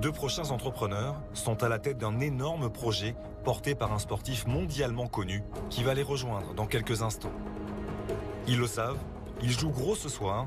deux prochains entrepreneurs sont à la tête d'un énorme projet porté par un sportif mondialement connu qui va les rejoindre dans quelques instants. Ils le savent, ils jouent gros ce soir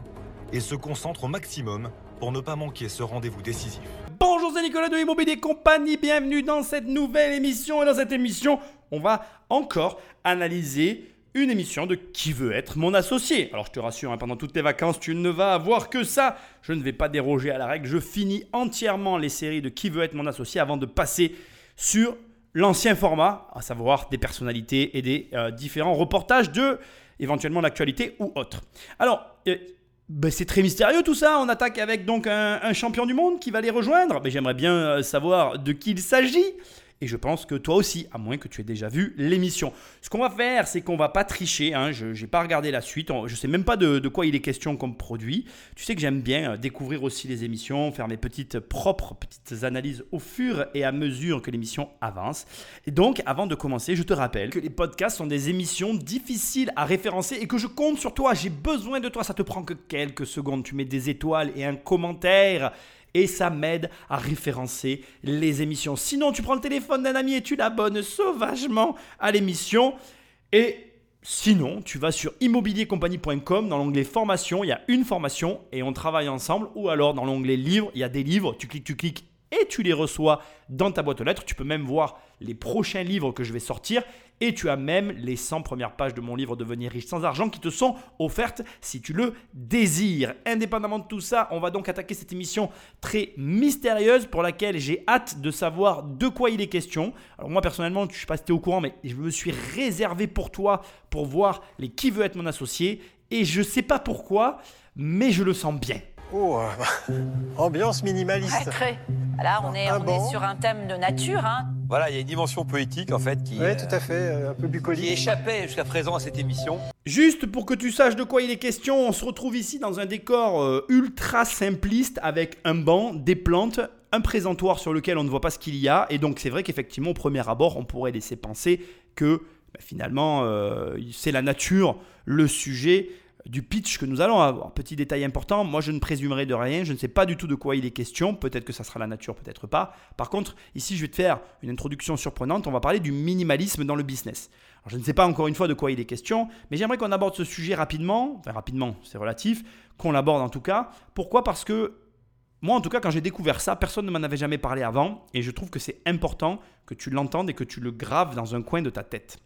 et se concentrent au maximum pour ne pas manquer ce rendez-vous décisif. Bonjour, c'est Nicolas de Immobilier Compagnie, bienvenue dans cette nouvelle émission. Et dans cette émission, on va encore analyser une émission de Qui veut être mon associé Alors je te rassure, hein, pendant toutes tes vacances, tu ne vas avoir que ça. Je ne vais pas déroger à la règle. Je finis entièrement les séries de Qui veut être mon associé avant de passer sur l'ancien format, à savoir des personnalités et des euh, différents reportages de éventuellement l'actualité ou autre. Alors, euh, ben, c'est très mystérieux tout ça. On attaque avec donc un, champion du monde qui va les rejoindre. Mais j'aimerais bien euh, savoir de qui il s'agit. Et je pense que toi aussi, à moins que tu aies déjà vu l'émission. Ce qu'on va faire, c'est qu'on va pas tricher. Hein. Je n'ai pas regardé la suite. Je sais même pas de, quoi il est question comme produit. Tu sais que j'aime bien euh, découvrir aussi les émissions, faire mes petites propres petites analyses au fur et à mesure que l'émission avance. Et donc, avant de commencer, je te rappelle que les podcasts sont des émissions difficiles à référencer et que je compte sur toi. J'ai besoin de toi. Ça te prend que quelques secondes. Tu mets des étoiles et un commentaire et ça m'aide à référencer les émissions. Sinon, tu prends le téléphone d'un ami et tu l'abonnes sauvagement à l'émission. Et sinon, tu vas sur immobiliercompagnie.com dans l'onglet formation, il y a une formation et on travaille ensemble. Ou alors dans l'onglet livres, il y a des livres, tu cliques, tu cliques et tu les reçois dans ta boîte aux lettres. Tu peux même voir les prochains livres que je vais sortir et tu as même les 100 premières pages de mon livre Devenir riche sans argent qui te sont offertes si tu le désires. Indépendamment de tout ça, on va donc attaquer cette émission très mystérieuse pour laquelle j'ai hâte de savoir de quoi il est question. Alors moi personnellement, je ne sais pas si tu es au courant, mais je me suis réservé pour toi pour voir les qui veut être mon associé et je ne sais pas pourquoi, mais je le sens bien. Oh, euh, ambiance minimaliste. très. Là, on est, on est sur un thème de nature. Hein. Voilà, il y a une dimension poétique en fait qui, oui, tout à fait, euh, un peu bucolique. qui échappait jusqu'à présent à cette émission. Juste pour que tu saches de quoi il est question, on se retrouve ici dans un décor euh, ultra simpliste avec un banc, des plantes, un présentoir sur lequel on ne voit pas ce qu'il y a. Et donc c'est vrai qu'effectivement, au premier abord, on pourrait laisser penser que bah, finalement, c'est la nature, le sujet du pitch que nous allons avoir. Petit détail important, moi je ne présumerai de rien, je ne sais pas du tout de quoi il est question, peut-être que ça sera la nature, peut-être pas. Par contre, ici je vais te faire une introduction surprenante, on va parler du minimalisme dans le business. je ne sais pas encore une fois de quoi il est question, mais j'aimerais qu'on aborde ce sujet rapidement, enfin rapidement c'est relatif, qu'on l'aborde en tout cas. Pourquoi? Parce que moi en tout cas quand j'ai découvert ça, personne ne m'en avait jamais parlé avant, et je trouve que c'est important que tu l'entendes et que tu le graves dans un coin de ta tête.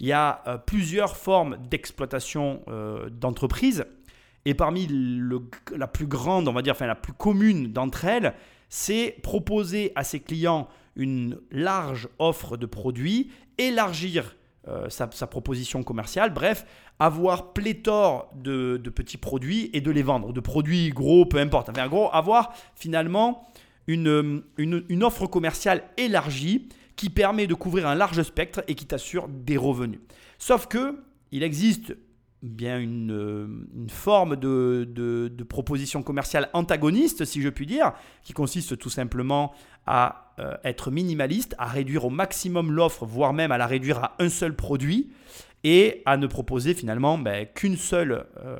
Il y a euh, plusieurs formes d'exploitation euh, d'entreprise. Et parmi la plus grande, on va dire, enfin la plus commune d'entre elles, c'est proposer à ses clients une large offre de produits, élargir euh, sa, proposition commerciale, bref, avoir pléthore de, petits produits et de les vendre, de produits gros, peu importe. Enfin, en gros, avoir finalement une, une offre commerciale élargie qui permet de couvrir un large spectre et qui t'assure des revenus. Sauf que il existe bien une, euh, forme de, proposition commerciale antagoniste, si je puis dire, qui consiste tout simplement à euh, être minimaliste, à réduire au maximum l'offre, voire même à la réduire à un seul produit, et à ne proposer finalement ben, qu'une seule euh,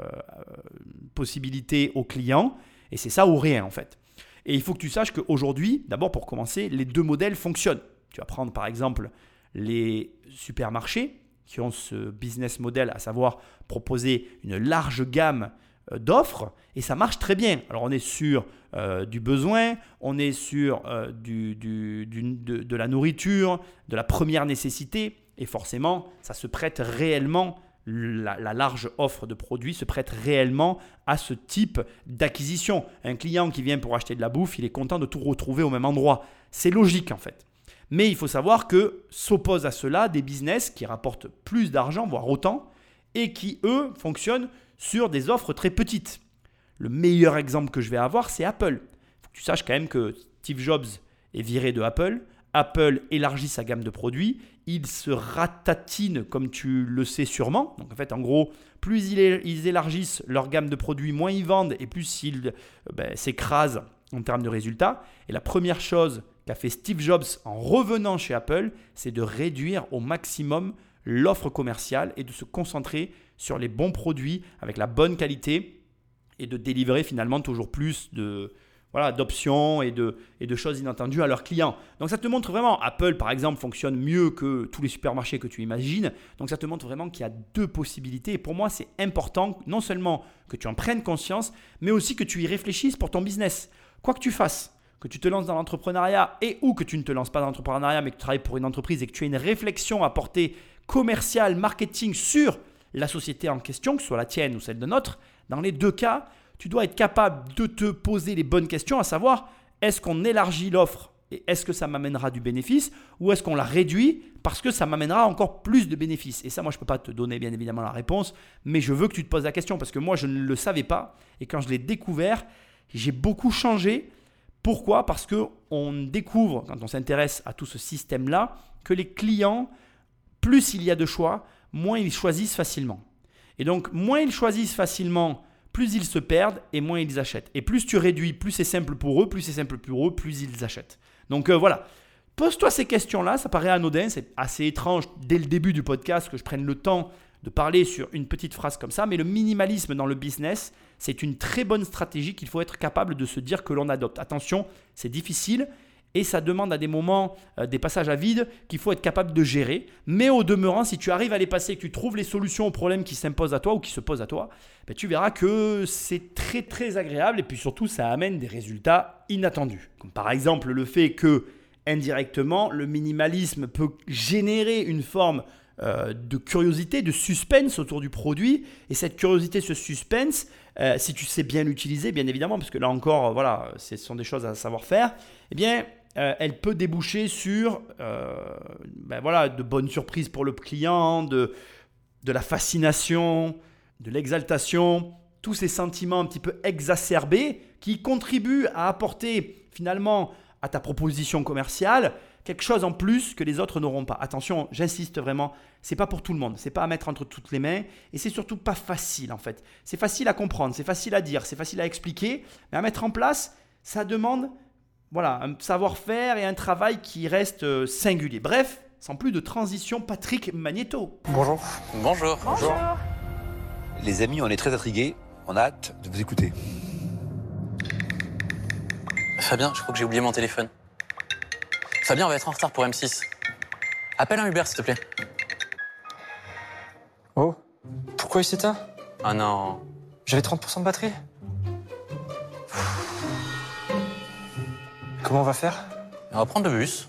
possibilité au client, et c'est ça ou rien en fait. Et il faut que tu saches qu'aujourd'hui, d'abord pour commencer, les deux modèles fonctionnent. Tu vas prendre par exemple les supermarchés qui ont ce business model, à savoir proposer une large gamme euh, d'offres et ça marche très bien. Alors on est sur euh, du besoin, on est sur euh, de, la nourriture, de la première nécessité et forcément ça se prête réellement, la large offre de produits se prête réellement à ce type d'acquisition. Un client qui vient pour acheter de la bouffe, il est content de tout retrouver au même endroit. C'est logique en fait. Mais il faut savoir que s'opposent à cela des business qui rapportent plus d'argent, voire autant, et qui, eux, fonctionnent sur des offres très petites. Le meilleur exemple que je vais avoir, c'est Apple. Tu saches quand même que Steve Jobs est viré de Apple. Apple élargit sa gamme de produits. Il se ratatine, comme tu le sais sûrement. Donc en fait, en gros, plus ils élargissent leur gamme de produits, moins ils vendent et plus ils euh, ben, s'écrasent en termes de résultats. Et la première chose qu'a fait Steve Jobs en revenant chez Apple, c'est de réduire au maximum l'offre commerciale et de se concentrer sur les bons produits avec la bonne qualité et de délivrer finalement toujours plus de, voilà, d'options et de, et de choses inattendues à leurs clients. Donc ça te montre vraiment, Apple par exemple fonctionne mieux que tous les supermarchés que tu imagines. Donc ça te montre vraiment qu'il y a deux possibilités. Et pour moi, c'est important non seulement que tu en prennes conscience, mais aussi que tu y réfléchisses pour ton business. Quoi que tu fasses, que tu te lances dans l'entrepreneuriat et ou que tu ne te lances pas dans l'entrepreneuriat, mais que tu travailles pour une entreprise et que tu as une réflexion à porter commerciale, marketing sur la société en question, que ce soit la tienne ou celle de notre, dans les deux cas, tu dois être capable de te poser les bonnes questions, à savoir est-ce qu'on élargit l'offre et est-ce que ça m'amènera du bénéfice ou est-ce qu'on la réduit parce que ça m'amènera encore plus de bénéfices? Et ça, moi, je ne peux pas te donner bien évidemment la réponse, mais je veux que tu te poses la question parce que moi, je ne le savais pas et quand je l'ai découvert, j'ai beaucoup changé. Pourquoi? Parce que on découvre quand on s'intéresse à tout ce système-là que les clients, plus il y a de choix, moins ils choisissent facilement. Et donc, moins ils choisissent facilement, plus ils se perdent et moins ils achètent. Et plus tu réduis, plus c'est simple pour eux, plus c'est simple pour eux, plus ils achètent. Donc euh, voilà, pose-toi ces questions-là, ça paraît anodin, c'est assez étrange dès le début du podcast que je prenne le temps de parler sur une petite phrase comme ça, mais le minimalisme dans le business, c'est une très bonne stratégie qu'il faut être capable de se dire que l'on adopte. Attention, c'est difficile, et ça demande à des moments euh, des passages à vide qu'il faut être capable de gérer. Mais au demeurant, si tu arrives à les passer, que tu trouves les solutions aux problèmes qui s'imposent à toi ou qui se posent à toi, ben, tu verras que c'est très très agréable et puis surtout ça amène des résultats inattendus. Comme par exemple le fait que indirectement, le minimalisme peut générer une forme euh, de curiosité, de suspense autour du produit. Et cette curiosité, ce suspense, euh, si tu sais bien l'utiliser, bien évidemment, parce que là encore, voilà, ce sont des choses à savoir faire, eh bien, euh, elle peut déboucher sur euh, ben voilà, de bonnes surprises pour le client, de, de la fascination, de l'exaltation, tous ces sentiments un petit peu exacerbés qui contribuent à apporter finalement à ta proposition commerciale quelque chose en plus que les autres n'auront pas. Attention, j'insiste vraiment, c'est pas pour tout le monde, c'est pas à mettre entre toutes les mains et c'est surtout pas facile en fait. C'est facile à comprendre, c'est facile à dire, c'est facile à expliquer, mais à mettre en place, ça demande voilà, un savoir-faire et un travail qui reste euh, singulier. Bref, sans plus de transition, Patrick Magneto. Bonjour. Bonjour. Bonjour. Les amis, on est très intrigués. On a hâte de vous écouter. Fabien, je crois que j'ai oublié mon téléphone. Fabien, on va être en retard pour M6. Appelle un Uber, s'il te plaît. Oh, pourquoi il s'éteint Ah non. J'avais 30% de batterie. Comment on va faire? On va prendre le bus.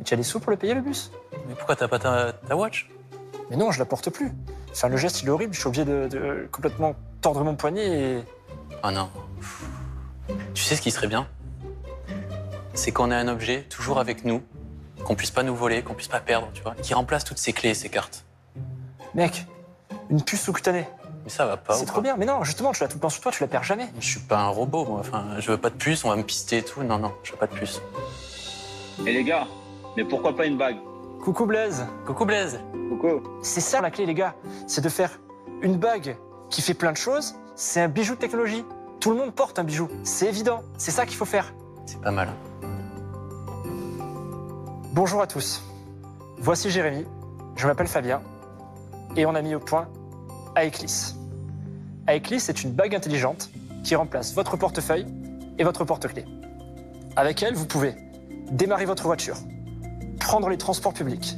Et tu as les sous pour le payer le bus? Mais pourquoi t'as pas ta, ta watch? Mais non, je la porte plus. Enfin, le geste, il est horrible. Je suis obligé de, de complètement tordre mon poignet et. Ah non. Tu sais ce qui serait bien? C'est qu'on ait un objet toujours avec nous, qu'on puisse pas nous voler, qu'on puisse pas perdre, tu vois, qui remplace toutes ces clés et ces cartes. Mec, une puce sous-cutanée. Mais ça va pas. C'est trop bien. Mais non, justement, tu l'as tout le temps sur toi, tu la perds jamais. Je suis pas un robot, moi. Enfin, je veux pas de puce, on va me pister et tout. Non, non, je veux pas de puce. Et les gars, mais pourquoi pas une bague? Coucou Blaise. Coucou Blaise. Coucou. C'est ça la clé, les gars. C'est de faire une bague qui fait plein de choses. C'est un bijou de technologie. Tout le monde porte un bijou. C'est évident. C'est ça qu'il faut faire. C'est pas mal. Bonjour à tous. Voici Jérémy. Je m'appelle Fabien. Et on a mis au point Aeclis. Aeclis est une bague intelligente qui remplace votre portefeuille et votre porte-clés. Avec elle, vous pouvez démarrer votre voiture, prendre les transports publics,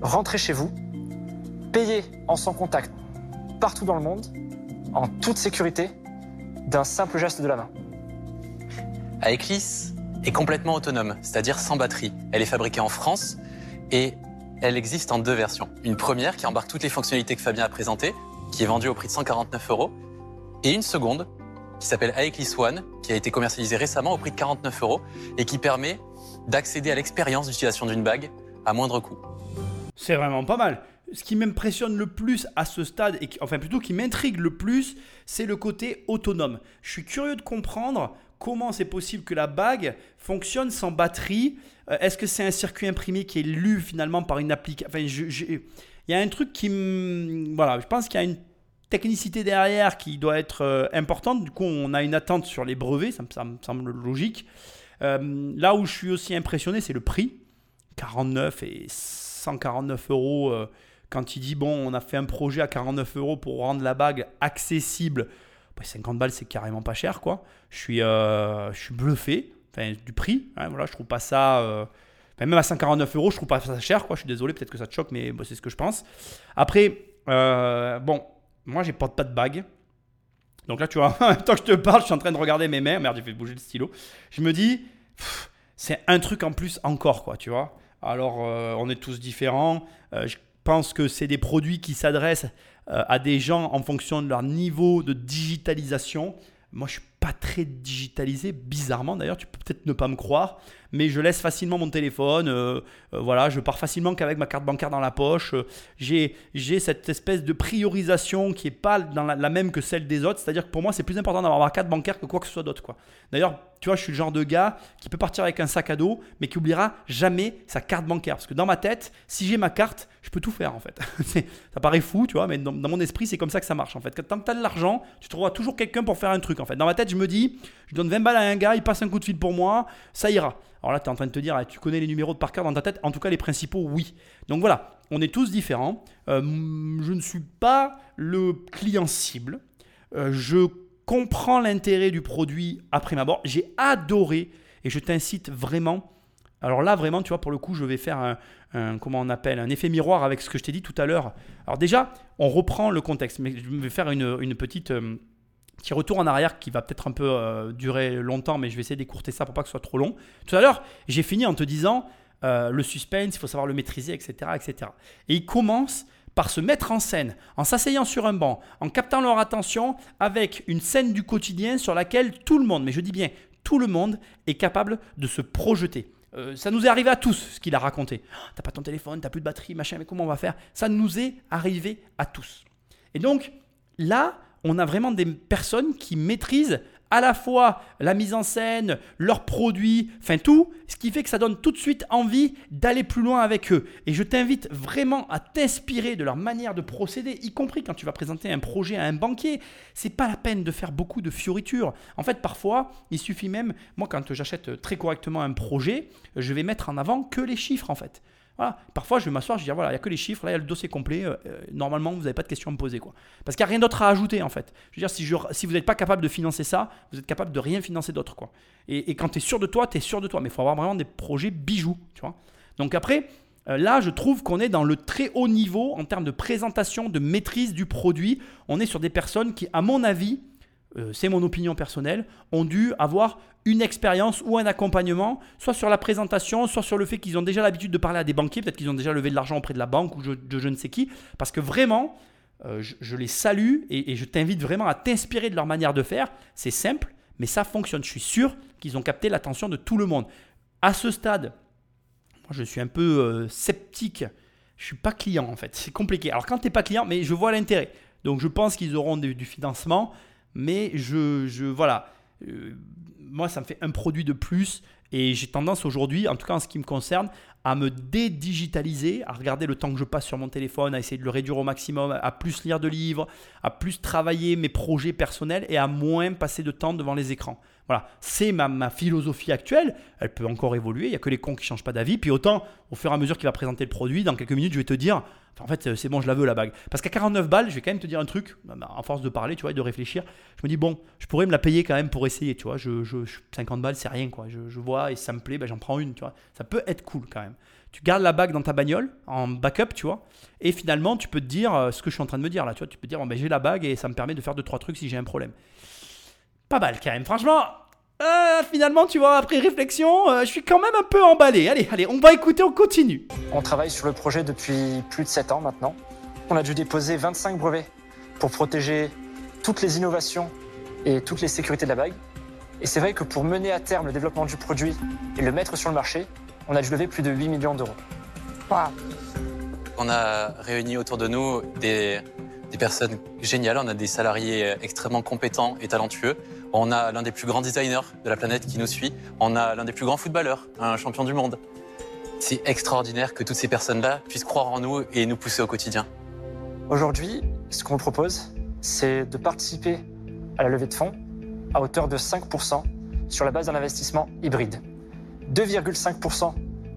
rentrer chez vous, payer en sans contact partout dans le monde, en toute sécurité, d'un simple geste de la main. Aeclis est complètement autonome, c'est-à-dire sans batterie. Elle est fabriquée en France et elle existe en deux versions. Une première qui embarque toutes les fonctionnalités que Fabien a présentées, qui est vendue au prix de 149 euros, et une seconde qui s'appelle Aeclis One, qui a été commercialisée récemment au prix de 49 euros et qui permet d'accéder à l'expérience d'utilisation d'une bague à moindre coût. C'est vraiment pas mal. Ce qui m'impressionne le plus à ce stade, et enfin plutôt qui m'intrigue le plus, c'est le côté autonome. Je suis curieux de comprendre comment c'est possible que la bague fonctionne sans batterie. Euh, Est-ce que c'est un circuit imprimé qui est lu finalement par une application Enfin, il y a un truc qui me... Voilà, je pense qu'il y a une technicité derrière qui doit être euh, importante. Du coup, on a une attente sur les brevets, ça me, semble logique. Euh, là où je suis aussi impressionné, c'est le prix. 49 et 149 euros. quand il dit, bon, on a fait un projet à 49 euros pour rendre la bague accessible 50 balles, c'est carrément pas cher, quoi. Je suis, euh, je suis bluffé, enfin, du prix. Hein, voilà, je trouve pas ça. euh, même à 149 euros, je trouve pas ça cher, quoi. Je suis désolé, peut-être que ça te choque, mais c'est ce que je pense. Après, euh, bon, moi, j'ai porte pas de bague. Donc là, tu vois, en même temps que je te parle, je suis en train de regarder mes mains. Merde, j'ai fait bouger le stylo. Je me dis, c'est un truc en plus encore, quoi, tu vois. Alors, on est tous différents. Je pense que c'est des produits qui s'adressent à des gens en fonction de leur niveau de digitalisation. Moi, je suis pas très digitalisé, bizarrement d'ailleurs, tu peux peut-être ne pas me croire, mais je laisse facilement mon téléphone, euh, euh, voilà, je pars facilement qu'avec ma carte bancaire dans la poche. Euh, j'ai, cette espèce de priorisation qui est pas dans la, la même que celle des autres, c'est-à-dire que pour moi, c'est plus important d'avoir ma carte bancaire que quoi que ce soit d'autre. D'ailleurs, tu vois, je suis le genre de gars qui peut partir avec un sac à dos, mais qui oubliera jamais sa carte bancaire, parce que dans ma tête, si j'ai ma carte, je peux tout faire en fait. Ça paraît fou, tu vois, mais dans, mon esprit, c'est comme ça que ça marche en fait. Tant que tu as de l'argent, tu trouveras toujours quelqu'un pour faire un truc en fait. Dans ma tête, je me dis, je donne 20 balles à un gars, il passe un coup de fil pour moi, ça ira. Alors là, tu es en train de te dire, ah, tu connais les numéros de par cœur dans ta tête, en tout cas les principaux, oui. Donc voilà, on est tous différents. Euh, je ne suis pas le client cible. Euh, je comprends l'intérêt du produit après ma abord. J'ai adoré et je t'incite vraiment. Alors là, vraiment, tu vois, pour le coup, je vais faire un, comment on appelle, un effet miroir avec ce que je t'ai dit tout à l'heure. Alors déjà, on reprend le contexte, mais je vais faire une, une petite euh, petit retour en arrière qui va peut-être un peu euh, durer longtemps, mais je vais essayer d'écourter ça pour pas que ce soit trop long. Tout à l'heure, j'ai fini en te disant euh, le suspense, il faut savoir le maîtriser, etc., etc. Et il commence par se mettre en scène, en s'asseyant sur un banc, en captant leur attention avec une scène du quotidien sur laquelle tout le monde, mais je dis bien tout le monde, est capable de se projeter. Euh, ça nous est arrivé à tous, ce qu'il a raconté. Oh, t'as pas ton téléphone, t'as plus de batterie, machin, mais comment on va faire? Ça nous est arrivé à tous. Et donc, là, on a vraiment des personnes qui maîtrisent à la fois la mise en scène, leurs produits, enfin tout, ce qui fait que ça donne tout de suite envie d'aller plus loin avec eux. Et je t'invite vraiment à t'inspirer de leur manière de procéder, y compris quand tu vas présenter un projet à un banquier. C'est pas la peine de faire beaucoup de fioritures. En fait, parfois, il suffit même, moi quand j'achète très correctement un projet, je vais mettre en avant que les chiffres en fait. Parfois, je vais m'asseoir, je vais voilà, il n'y a que les chiffres, il y a le dossier complet. euh, euh, normalement, vous n'avez pas de questions à me poser. Parce qu'il n'y a rien d'autre à ajouter, en fait. Je veux dire, si, vous n'êtes pas capable de financer ça, vous êtes capable de rien financer d'autre. Quoi. Et, quand tu es sûr de toi, tu es sûr de toi. Mais il faut avoir vraiment des projets bijoux. Donc après, euh, là, je trouve qu'on est dans le très haut niveau en termes de présentation, de maîtrise du produit. On est sur des personnes qui, à mon avis, euh, c'est mon opinion personnelle, ont dû avoir une expérience ou un accompagnement, soit sur la présentation, soit sur le fait qu'ils ont déjà l'habitude de parler à des banquiers, peut-être qu'ils ont déjà levé de l'argent auprès de la banque ou de je ne sais qui, parce que vraiment, euh, je, les salue et, je t'invite vraiment à t'inspirer de leur manière de faire. C'est simple, mais ça fonctionne. Je suis sûr qu'ils ont capté l'attention de tout le monde. À ce stade, moi, je suis un peu euh, sceptique. Je suis pas client en fait. C'est compliqué. Alors quand tu n'es pas client, mais je vois l'intérêt. Donc je pense qu'ils auront du financement, mais je, voilà. Euh, moi, ça me fait un produit de plus et j'ai tendance aujourd'hui, en tout cas en ce qui me concerne, à me dédigitaliser, à regarder le temps que je passe sur mon téléphone, à essayer de le réduire au maximum, à plus lire de livres, à plus travailler mes projets personnels et à moins passer de temps devant les écrans. Voilà, c'est ma, philosophie actuelle. Elle peut encore évoluer. Il n'y a que les cons qui ne changent pas d'avis. Puis autant, au fur et à mesure qu'il va présenter le produit, dans quelques minutes, je vais te dire en fait, c'est bon, je la veux la bague. Parce qu'à 49 balles, je vais quand même te dire un truc, en force de parler, tu vois, et de réfléchir. Je me dis, bon, je pourrais me la payer quand même pour essayer, tu vois. Je, je- je- 50 balles, c'est rien, quoi. Je, vois et ça me plaît, ben, j'en prends une, tu vois. Ça peut être cool quand même. Tu gardes la bague dans ta bagnole, en backup, tu vois. Et finalement, tu peux te dire euh, ce que je suis en train de me dire là, tu vois. Tu peux te dire, bon, ben, j'ai la bague et ça me permet de faire deux trois trucs si j'ai un problème. Pas mal quand même, franchement. euh, finalement, tu vois, après réflexion, euh, je suis quand même un peu emballé. Allez, allez, on va écouter, on continue. On travaille sur le projet depuis plus de 7 ans maintenant. On a dû déposer 25 brevets pour protéger toutes les innovations et toutes les sécurités de la bague. Et c'est vrai que pour mener à terme le développement du produit et le mettre sur le marché, on a dû lever plus de 8 millions d'euros. On a réuni autour de nous des, des personnes géniales. On a des salariés extrêmement compétents et talentueux. On a l'un des plus grands designers de la planète qui nous suit. On a l'un des plus grands footballeurs, un champion du monde. C'est extraordinaire que toutes ces personnes-là puissent croire en nous et nous pousser au quotidien. Aujourd'hui, ce qu'on propose, c'est de participer à la levée de fonds à hauteur de 5% sur la base d'un investissement hybride. 2,5%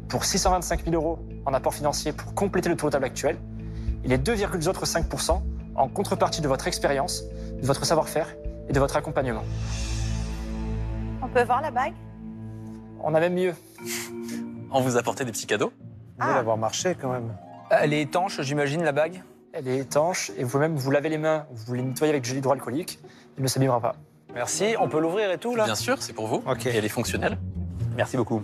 pour 625 000 euros en apport financier pour compléter le tour table actuel et les 2,5% en contrepartie de votre expérience, de votre savoir-faire et de votre accompagnement. On peut voir la bague? On a même mieux. On vous apportait des petits cadeaux? Mieux Ah. d'avoir marché quand même. Elle est étanche, j'imagine, la bague? Elle est étanche et vous-même, vous lavez les mains, vous les nettoyez avec du gel hydroalcoolique, il ne s'abîmera pas. Merci. On peut l'ouvrir et tout, là? Bien sûr, c'est pour vous. Ok. Et elle est fonctionnelle. Merci beaucoup.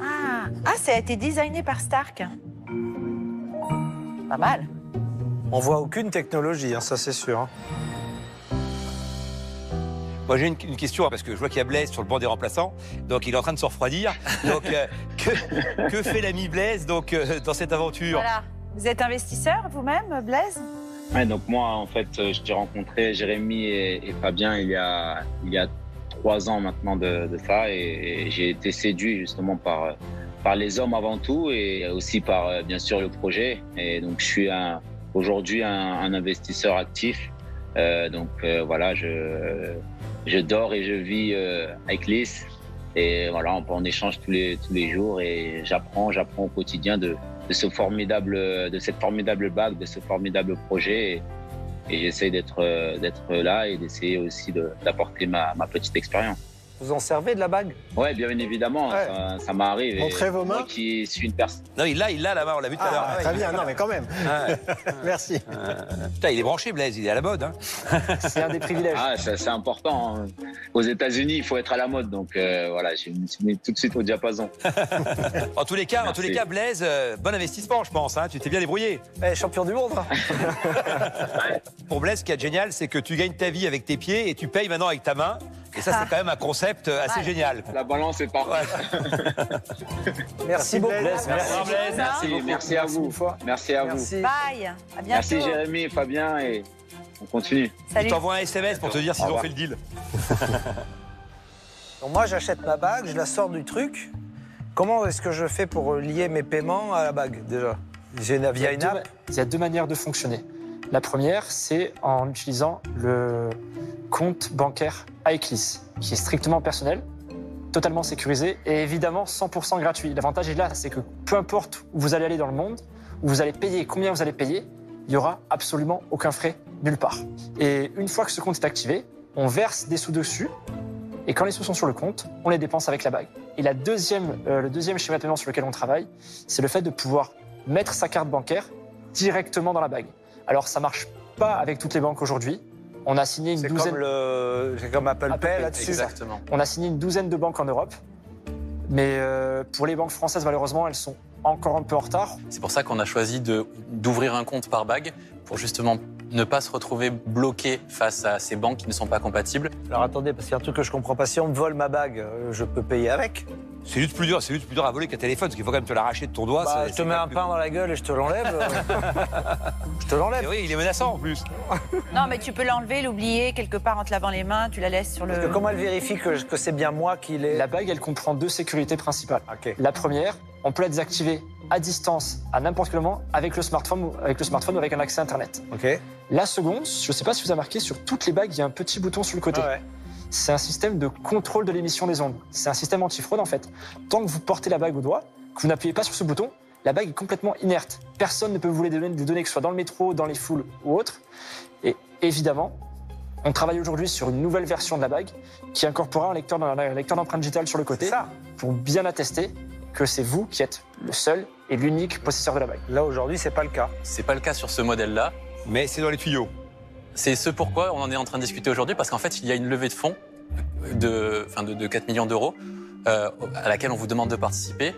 Ah, ah ça a été designé par Stark. Pas mal. On voit aucune technologie, hein, ça c'est sûr. hein. Moi j'ai une, une question parce que je vois qu'il y a Blaise sur le banc des remplaçants, donc il est en train de se refroidir. Donc euh, que, que fait l'ami Blaise donc euh, dans cette aventure? Voilà. Vous êtes investisseur vous-même, Blaise? Ouais, donc moi, en fait, euh, j'ai rencontré Jérémy et, et Fabien il y a il y a trois ans maintenant de, de ça, et, et j'ai été séduit justement par euh, par les hommes avant tout, et aussi par euh, bien sûr le projet. Et donc je suis un- aujourd'hui un, investisseur actif. Euh, donc euh, voilà, je je dors et je vis euh, avec Lys. Et voilà, on, on échange tous les tous les jours, et j'apprends, j'apprends au quotidien de de ce formidable, de cette formidable bague, de ce formidable projet. Et, et j'essaie d'être, euh, d'être là et d'essayer aussi d'apporter ma petite expérience. Vous en servez de la bague Ouais, bien évidemment, Ouais. ça, ça m'arrive. Montrez vos Moi mains. qui suis une personne. Non, il l'a, il l'a là-bas, on l'a vu tout à l'heure. Ah, très bien, non mais quand même. Ouais. Merci. Putain, il est branché Blaise, il est à la mode. Hein. C'est un des privilèges. Ah, ça, c'est important. hein. Aux États-Unis, il faut être à la mode. Donc euh, voilà, je me suis mis tout de suite au diapason. En tous les cas, en tous les cas, Blaise, euh, bon investissement, je pense. Hein. Tu t'es bien débrouillé. Eh, Champion du monde hein. Pour Blaise, ce qui est génial, c'est que tu gagnes ta vie avec tes pieds et tu payes maintenant avec ta main. Et ça, c'est quand même un concept euh, assez Ouais. génial. La balance est parfaite. Merci beaucoup. Blaise. Merci. Blaise. Merci, merci à vous. Merci à vous. Merci. Bye. À bientôt. Merci Jérémy et Fabien et on continue. Salut. t'envoie un SMS pour te dire s'ils ont fait le deal. Donc moi, j'achète ma bague, je la sors du truc. Comment est-ce que je fais pour lier mes paiements à la bague déjà? J'ai une, Il y, via a une app il y a deux manières de fonctionner. La première, c'est en utilisant le compte bancaire iClis, qui est strictement personnel, totalement sécurisé et évidemment 100% gratuit. L'avantage est là, c'est que peu importe où vous allez aller dans le monde, où vous allez payer, combien vous allez payer, il n'y aura absolument aucun frais nulle part. Et une fois que ce compte est activé, on verse des sous dessus et quand les sous sont sur le compte, on les dépense avec la bague. Et la deuxième, euh, le deuxième schéma de paiement sur lequel on travaille, c'est le fait de pouvoir mettre sa carte bancaire directement dans la bague. Alors ça marche pas avec toutes les banques aujourd'hui. On a signé une douzaine. comme, le... c'est comme Apple, Apple Pay Pay, là-dessus. Exactement. On a signé une douzaine de banques en Europe. Mais euh, pour les banques françaises, malheureusement, elles sont encore un peu en retard. C'est pour ça qu'on a choisi de- d'ouvrir un compte par bague pour justement ne pas se retrouver bloqué face à ces banques qui ne sont pas compatibles. Alors attendez, parce qu'il y a un truc que je comprends pas. Si on me vole ma bague, euh, je peux payer avec C'est juste plus dur, c'est juste plus dur à voler qu'un téléphone, parce qu'il faut quand même te l'arracher de ton doigt. Bah, Je te mets un pain dans la gueule et je te l'enlève. euh. je te Et l'enlève. oui, il est menaçant en plus. Non, mais tu peux l'enlever, l'oublier quelque part en te lavant les mains, tu la laisses sur Parce le. que comment elle vérifie que, que c'est bien moi qui l'ai La bague, elle comprend deux sécurités principales. La première, on peut la désactiver à distance, à n'importe quel moment, avec le smartphone, ou- avec le smartphone ou avec un accès Internet. Ok. La seconde, je ne sais pas si vous avez remarqué, sur toutes les bagues, il y a un petit bouton sur le côté. Ah ouais. C'est un système de contrôle de l'émission des ondes. C'est un système antifraude en fait. Tant que vous portez la bague au doigt, que vous n'appuyez pas sur ce bouton, la bague est complètement inerte. Personne ne peut vous voler des données, des données que ce soit dans le métro, dans les foules ou autre. Et évidemment, on travaille aujourd'hui sur une nouvelle version de la bague qui incorporera un lecteur, un lecteur d'empreinte digitale sur le côté ça. pour bien attester que c'est vous qui êtes le seul et l'unique possesseur de la bague. Là aujourd'hui, c'est pas le cas. C'est pas le cas sur ce modèle-là. Mais c'est dans les tuyaux. C'est ce pourquoi on en est en train de discuter aujourd'hui, parce qu'en fait, il y a une levée de fonds de, enfin de, de 4 millions d'euros euh, à laquelle on vous demande de participer,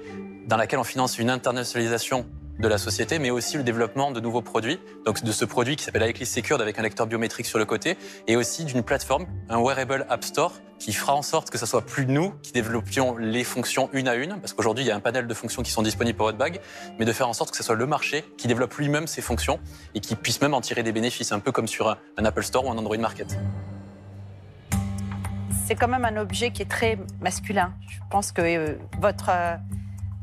dans laquelle on finance une internationalisation de la société, mais aussi le développement de nouveaux produits. Donc de ce produit qui s'appelle iClis Secured avec un lecteur biométrique sur le côté, et aussi d'une plateforme, un wearable App Store, qui fera en sorte que ce soit plus nous qui développions les fonctions une à une, parce qu'aujourd'hui il y a un panel de fonctions qui sont disponibles pour votre bague, mais de faire en sorte que ce soit le marché qui développe lui-même ses fonctions et qui puisse même en tirer des bénéfices, un peu comme sur un, un Apple Store ou un Android Market. C'est quand même un objet qui est très masculin. Je pense que euh, votre, euh,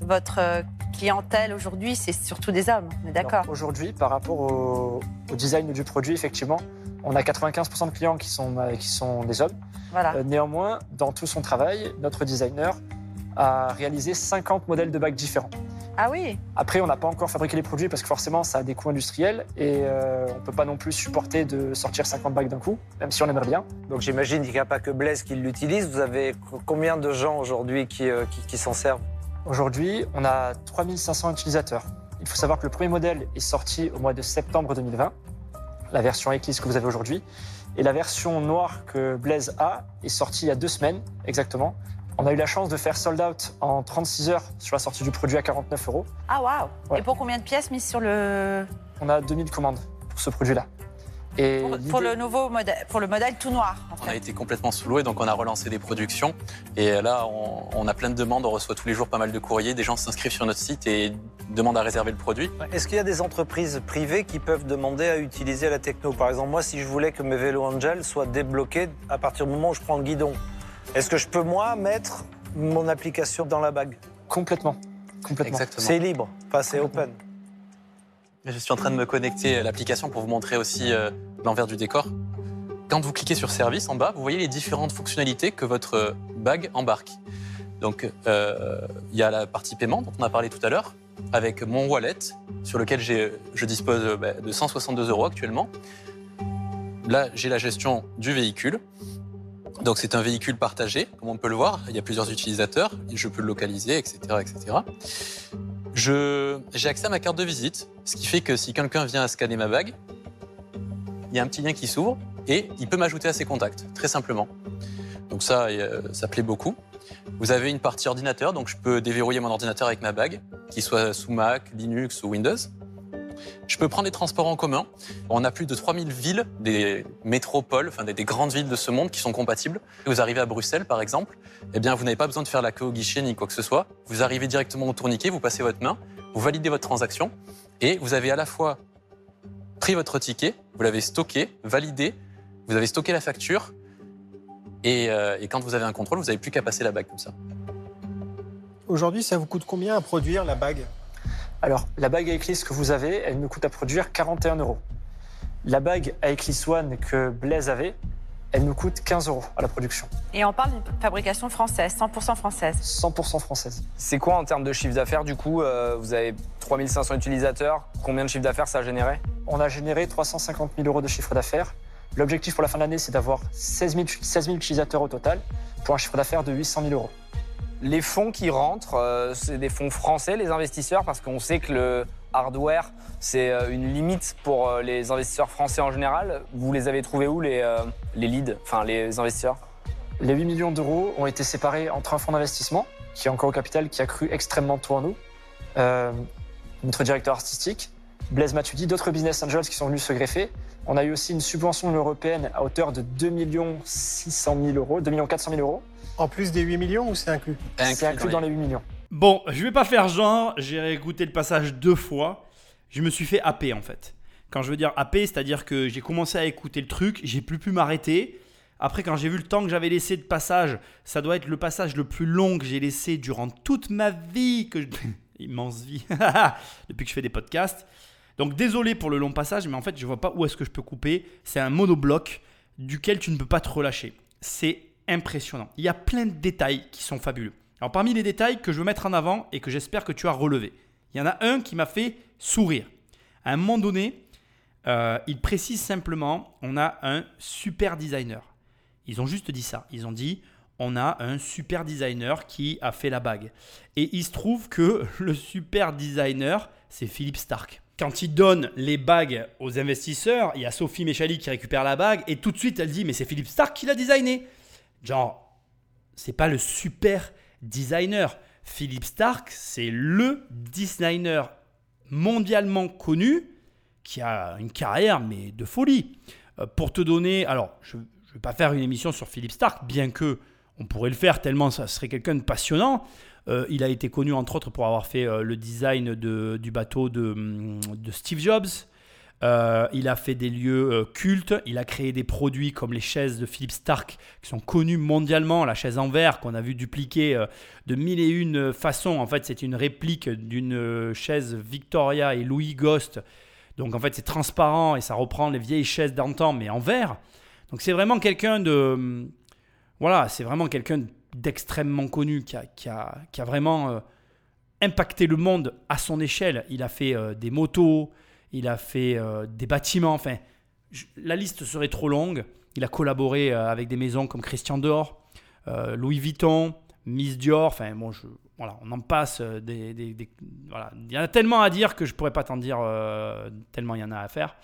votre euh, clientèle aujourd'hui, c'est surtout des hommes. On est d'accord Aujourd'hui, par rapport au, au design du produit, effectivement, on a 95% de clients qui sont, euh, qui sont des hommes. Voilà. Euh, néanmoins, dans tout son travail, notre designer a réalisé 50 modèles de bagues différents. Ah oui Après, on n'a pas encore fabriqué les produits parce que forcément, ça a des coûts industriels et euh, on ne peut pas non plus supporter de sortir 50 bagues d'un coup, même si on aimerait bien. Donc j'imagine qu'il n'y a pas que Blaise qui l'utilise. Vous avez co- combien de gens aujourd'hui qui, euh, qui, qui s'en servent? Aujourd'hui, on a 3500 utilisateurs. Il faut savoir que le premier modèle est sorti au mois de septembre 2020, la version Eclipse que vous avez aujourd'hui. Et la version noire que Blaze a est sortie il y a deux semaines exactement. On a eu la chance de faire sold out en 36 heures sur la sortie du produit à 49 euros. Ah waouh Ouais. Et pour combien de pièces mises sur le On a 2000 commandes pour ce produit-là. Et pour, le nouveau modèle pour le modèle tout noir en On a été complètement sous l'eau et donc on a relancé des productions. Et là, on, on a plein de demandes, on reçoit tous les jours pas mal de courriers. Des gens s'inscrivent sur notre site et demandent à réserver le produit. Est-ce qu'il y a des entreprises privées qui peuvent demander à utiliser la techno? Par exemple, moi, si je voulais que mes vélos Angel soient débloqués à partir du moment où je prends le guidon, est-ce que je peux, moi, mettre mon application dans la bague? Complètement. Complètement. Exactement. C'est libre, enfin, c'est open. Je suis en train de me connecter à l'application pour vous montrer aussi euh, l'envers du décor. Quand vous cliquez sur Service en bas, vous voyez les différentes fonctionnalités que votre bague embarque. Donc, euh, il y a la partie paiement dont on a parlé tout à l'heure, avec mon wallet sur lequel je dispose euh, bah, de 162 euros actuellement. Là, j'ai la gestion du véhicule. Donc, c'est un véhicule partagé, comme on peut le voir. Il y a plusieurs utilisateurs, je peux le localiser, etc., etc. J'ai accès à ma carte de visite, ce qui fait que si quelqu'un vient à scanner ma bague, il y a un petit lien qui s'ouvre et il peut m'ajouter à ses contacts, très simplement. Donc ça, euh, ça plaît beaucoup. Vous avez une partie ordinateur, donc je peux déverrouiller mon ordinateur avec ma bague, qu'il soit sous Mac, Linux ou Windows. Je peux prendre les transports en commun. On a plus de 3000 villes, des métropoles, enfin des, des grandes villes de ce monde qui sont compatibles. Vous arrivez à Bruxelles, par exemple, eh bien, vous n'avez pas besoin de faire la queue au guichet ni quoi que ce soit. Vous arrivez directement au tourniquet, vous passez votre main, vous validez votre transaction et vous avez à la fois pris votre ticket, vous l'avez stocké, validé, vous avez stocké la facture et, euh, et quand vous avez un contrôle, vous n'avez plus qu'à passer la bague comme ça. Aujourd'hui, ça vous coûte combien à produire la bague? Alors, la bague Eclipse que vous avez, elle me coûte à produire 41 euros. La bague Eclipse One que Blaise avait, elle me coûte 15 euros à la production. Et on parle d'une fabrication française, 100% française. 100% française. C'est quoi en termes de chiffre d'affaires du coup euh, Vous avez 3500 utilisateurs. Combien de chiffre d'affaires ça a généré? On a généré 350 000 euros de chiffre d'affaires. L'objectif pour la fin de l'année, c'est d'avoir 16 000, 16 000 utilisateurs au total pour un chiffre d'affaires de 800 000 euros. Les fonds qui rentrent, euh, c'est des fonds français, les investisseurs, parce qu'on sait que le hardware, c'est euh, une limite pour euh, les investisseurs français en général. Vous les avez trouvés où, les, euh, les leads, enfin les investisseurs? Les 8 millions d'euros ont été séparés entre un fonds d'investissement, qui est encore au capital, qui a cru extrêmement tôt en nous, notre directeur artistique, Blaise Matuidi, d'autres business angels qui sont venus se greffer. On a eu aussi une subvention européenne à hauteur de 2 600 000 euros, 2 400 000 euros. En plus des 8 millions ou c'est inclus C'est inclus dans les 8 millions. Bon, je vais pas faire genre, j'ai réécouté le passage deux fois. Je me suis fait happer en fait. Quand je veux dire happer, c'est-à-dire que j'ai commencé à écouter le truc, j'ai plus pu m'arrêter. Après, quand j'ai vu le temps que j'avais laissé de passage, ça doit être le passage le plus long que j'ai laissé durant toute ma vie, que je... immense vie, depuis que je fais des podcasts. Donc désolé pour le long passage, mais en fait, je vois pas où est-ce que je peux couper. C'est un monobloc duquel tu ne peux pas te relâcher. C'est impressionnant. Il y a plein de détails qui sont fabuleux. Alors parmi les détails que je veux mettre en avant et que j'espère que tu as relevé, il y en a un qui m'a fait sourire. À un moment donné, euh, il précise simplement, on a un super designer. Ils ont juste dit ça. Ils ont dit, on a un super designer qui a fait la bague. Et il se trouve que le super designer, c'est Philippe Stark. Quand il donne les bagues aux investisseurs, il y a Sophie Méchali qui récupère la bague et tout de suite elle dit mais c'est Philippe Stark qui l'a designé. Genre, c'est pas le super designer. Philippe Stark, c'est le designer mondialement connu qui a une carrière mais de folie. Euh, pour te donner, alors je ne vais pas faire une émission sur Philippe Stark, bien que on pourrait le faire tellement ça serait quelqu'un de passionnant. Euh, il a été connu entre autres pour avoir fait euh, le design de, du bateau de, de Steve Jobs. Euh, il a fait des lieux euh, cultes. Il a créé des produits comme les chaises de Philippe Stark qui sont connues mondialement. La chaise en verre qu'on a vu dupliquer euh, de mille et une façons. En fait, c'est une réplique d'une chaise Victoria et Louis Ghost. Donc en fait, c'est transparent et ça reprend les vieilles chaises d'antan, mais en verre. Donc c'est vraiment quelqu'un de. hum, Voilà, c'est vraiment quelqu'un d'extrêmement connu qui a, vraiment impacté le monde à son échelle. Il a fait des motos, il a fait euh, des bâtiments, enfin, la liste serait trop longue. Il a collaboré euh, avec des maisons comme Christian Dior, euh, Louis Vuitton, Miss Dior, enfin bon, je- voilà, on en passe des, voilà. Il y en a tellement à dire que je pourrais pas t'en dire tellement il y en a à faire.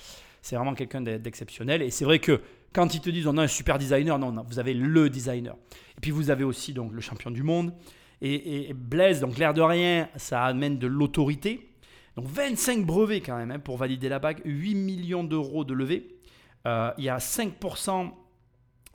C'est vraiment quelqu'un d'e- d'exceptionnel et c'est vrai que quand ils te disent on a un super designer, non, non, vous avez le designer. Et puis vous avez aussi donc le champion du monde et, et Blaise, donc l'air de rien, ça amène de l'autorité. Donc 25 brevets quand même hein, pour valider la bague, 8 millions d'euros de levée. Euh, il y a 5%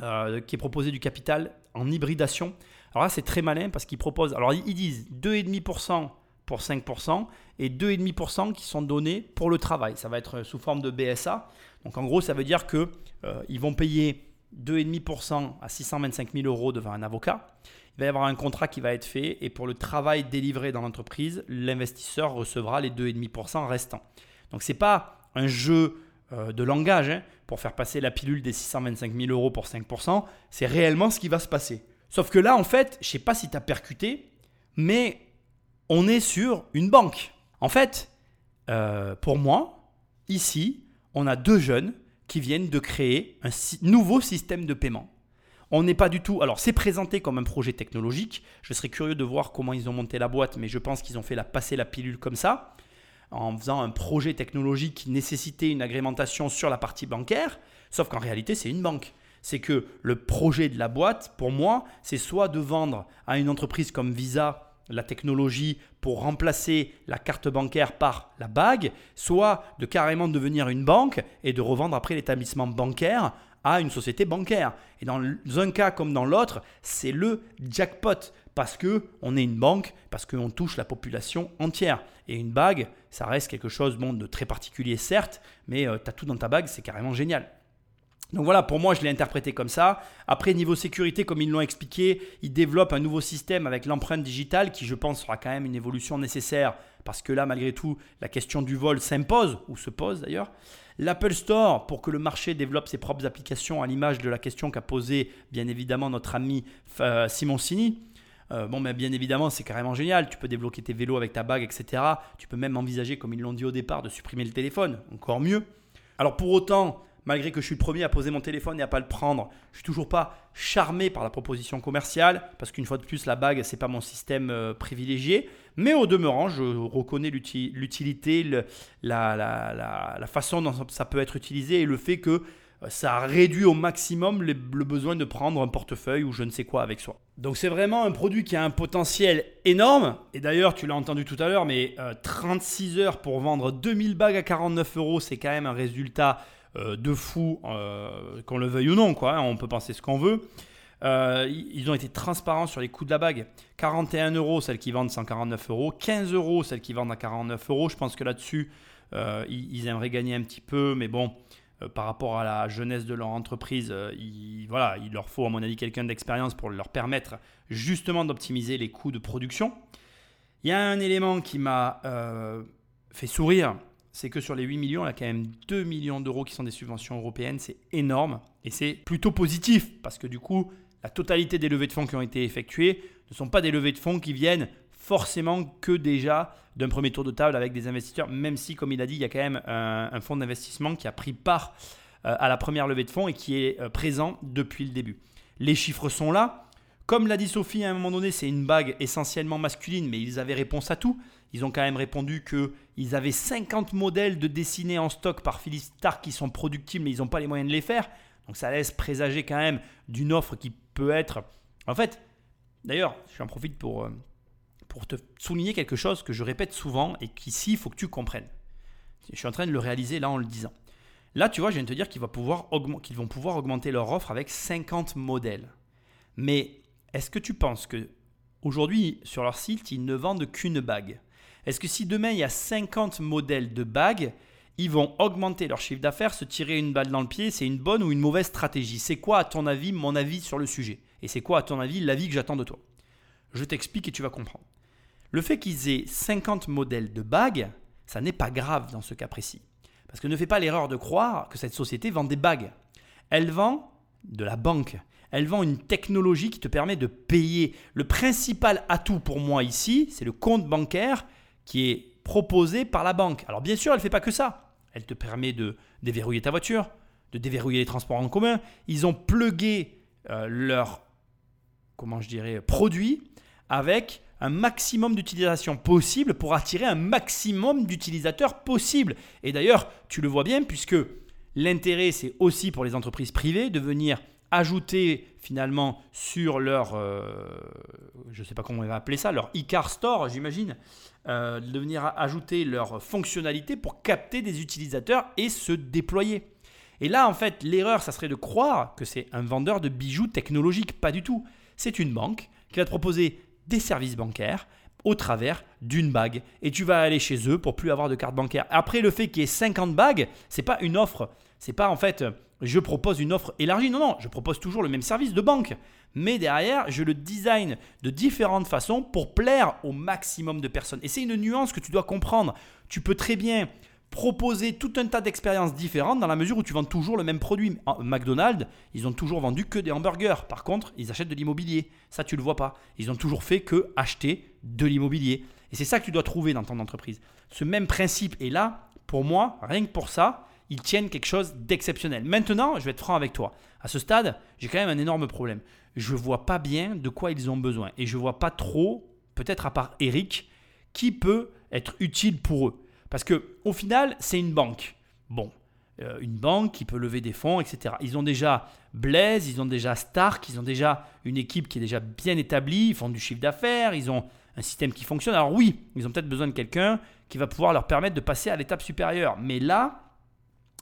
euh, qui est proposé du capital en hybridation. Alors là, c'est très malin parce qu'ils proposent. Alors ils disent 2,5% pour 5% et 2,5% qui sont donnés pour le travail. Ça va être sous forme de BSA. Donc en gros, ça veut dire que euh, vont payer 2,5% à 625 000 euros devant un avocat. Il va y avoir un contrat qui va être fait et pour le travail délivré dans l'entreprise, l'investisseur recevra les 2,5% restants. Donc c'est pas un jeu euh, de langage hein, pour faire passer la pilule des 625 000 euros pour 5%, c'est réellement ce qui va se passer. Sauf que là, en fait, je sais pas si tu as percuté, mais on est sur une banque. En fait, euh, pour moi, ici, on a deux jeunes qui viennent de créer un nouveau système de paiement. On n'est pas du tout. Alors, c'est présenté comme un projet technologique. Je serais curieux de voir comment ils ont monté la boîte, mais je pense qu'ils ont fait la passer la pilule comme ça, en faisant un projet technologique qui nécessitait une agrémentation sur la partie bancaire. Sauf qu'en réalité, c'est une banque. C'est que le projet de la boîte, pour moi, c'est soit de vendre à une entreprise comme Visa la technologie pour remplacer la carte bancaire par la bague, soit de carrément devenir une banque et de revendre après l'établissement bancaire à une société bancaire. Et dans un cas comme dans l'autre, c'est le jackpot parce que on est une banque, parce qu'on touche la population entière. Et une bague, ça reste quelque chose de très particulier certes, mais tu as tout dans ta bague, c'est carrément génial. Donc voilà, pour moi, je l'ai interprété comme ça. Après, niveau sécurité, comme ils l'ont expliqué, ils développent un nouveau système avec l'empreinte digitale qui, je pense, sera quand même une évolution nécessaire parce que là, malgré tout, la question du vol s'impose, ou se pose d'ailleurs. L'Apple Store, pour que le marché développe ses propres applications à l'image de la question qu'a posée, bien évidemment, notre ami euh, Simoncini. Euh, bon, mais bien évidemment, c'est carrément génial. Tu peux débloquer tes vélos avec ta bague, etc. Tu peux même envisager, comme ils l'ont dit au départ, de supprimer le téléphone. Encore mieux. Alors pour autant, malgré que je suis le premier à poser mon téléphone et à pas le prendre, je suis toujours pas charmé par la proposition commerciale parce qu'une fois de plus, la bague, c'est pas mon système euh, privilégié. Mais au demeurant, je reconnais l'uti- l'utilité, la, la- la- la façon dont ça peut être utilisé et le fait que euh, ça réduit au maximum le besoin de prendre un portefeuille ou je ne sais quoi avec soi. Donc c'est vraiment un produit qui a un potentiel énorme. Et d'ailleurs, tu l'as entendu tout à l'heure, mais euh, 36 heures pour vendre 2000 bagues à 49 euros, c'est quand même un résultat euh, de fou, euh, qu'on le veuille ou non. Quoi, hein. on peut penser ce qu'on veut. Euh, ils ont été transparents sur les coûts de la bague. 41 euros, celles qui vendent 149 euros. 15 euros, celles qui vendent à 49 euros. Je pense que là-dessus, euh, ils, aimeraient gagner un petit peu, mais bon, euh, par rapport à la jeunesse de leur entreprise, euh, il, voilà, il leur faut, à mon avis, quelqu'un d'expérience pour leur permettre justement d'optimiser les coûts de production. Il y a un élément qui m'a euh, fait sourire, c'est que sur les 8 millions, il y a quand même 2 millions d'euros qui sont des subventions européennes. C'est énorme et c'est plutôt positif parce que du coup, la totalité des levées de fonds qui ont été effectuées ne sont pas des levées de fonds qui viennent forcément que déjà d'un premier tour de table avec des investisseurs, même si, comme il a dit, il y a quand même un, un fonds d'investissement qui a pris part euh, à la première levée de fonds et qui est euh, présent depuis le début. Les chiffres sont là. Comme l'a dit Sophie à un moment donné, c'est une bague essentiellement masculine, mais ils avaient réponse à tout. Ils ont quand même répondu qu'ils avaient 50 modèles de dessinés en stock par Philippe Stark qui sont productibles, mais ils n'ont pas les moyens de les faire. Donc ça laisse présager quand même d'une offre qui peut être... En fait, d'ailleurs, j'en profite pour, euh, te souligner quelque chose que je répète souvent et qu'ici, il faut que tu comprennes. Je suis en train de le réaliser là en le disant. Là, tu vois, je viens de te dire qu'ils vont pouvoir qu'ils vont pouvoir augmenter leur offre avec 50 modèles. Mais est-ce que tu penses que aujourd'hui sur leur site, ils ne vendent qu'une bague? Est-ce que si demain il y a 50 modèles de bagues, ils vont augmenter leur chiffre d'affaires, se tirer une balle dans le pied C'est une bonne ou une mauvaise stratégie? C'est quoi à ton avis mon avis sur le sujet? Et c'est quoi à ton avis l'avis que j'attends de toi? Je t'explique et tu vas comprendre. Le fait qu'ils aient 50 modèles de bagues, ça n'est pas grave dans ce cas précis. Parce que ne fais pas l'erreur de croire que cette société vend des bagues. Elle vend de la banque. Elle vend une technologie qui te permet de payer. Le principal atout pour moi ici, c'est le compte bancaire qui est proposé par la banque. Alors bien sûr, elle ne fait pas que ça. Elle te permet de déverrouiller ta voiture, de déverrouiller les transports en commun. Ils ont plugué euh, leur, comment je dirais, produit avec un maximum d'utilisation possible pour attirer un maximum d'utilisateurs possible. Et d'ailleurs, tu le vois bien puisque l'intérêt, c'est aussi pour les entreprises privées de venir ajouter finalement sur leur, euh, je ne sais pas comment on va appeler ça, leur e-car store, j'imagine, euh, de venir ajouter leur fonctionnalité pour capter des utilisateurs et se déployer. Et là, en fait, l'erreur, ça serait de croire que c'est un vendeur de bijoux technologiques. Pas du tout. C'est une banque qui va te proposer des services bancaires au travers d'une bague. Et tu vas aller chez eux pour plus avoir de carte bancaire. Après, le fait qu'il y ait 50 bagues, c'est pas une offre. C'est pas en fait, je propose une offre élargie. Non, non, je propose toujours le même service de banque. Mais derrière, je le design de différentes façons pour plaire au maximum de personnes. Et c'est une nuance que tu dois comprendre. Tu peux très bien proposer tout un tas d'expériences différentes dans la mesure où tu vends toujours le même produit. McDonald's, ils ont toujours vendu que des hamburgers. Par contre, ils achètent de l'immobilier. Ça, tu le vois pas. Ils ont toujours fait que acheter de l'immobilier. Et c'est ça que tu dois trouver dans ton entreprise. Ce même principe est là, pour moi, rien que pour ça, ils tiennent quelque chose d'exceptionnel. Maintenant, je vais être franc avec toi. À ce stade, j'ai quand même un énorme problème. Je vois pas bien de quoi ils ont besoin. Et je vois pas trop, peut-être à part Eric, qui peut être utile pour eux. Parce que au final, c'est une banque. Bon, euh, une banque qui peut lever des fonds, etc. Ils ont déjà Blaise, ils ont déjà Stark, ils ont déjà une équipe qui est déjà bien établie, ils font du chiffre d'affaires, ils ont un système qui fonctionne. Alors oui, ils ont peut-être besoin de quelqu'un qui va pouvoir leur permettre de passer à l'étape supérieure. Mais là,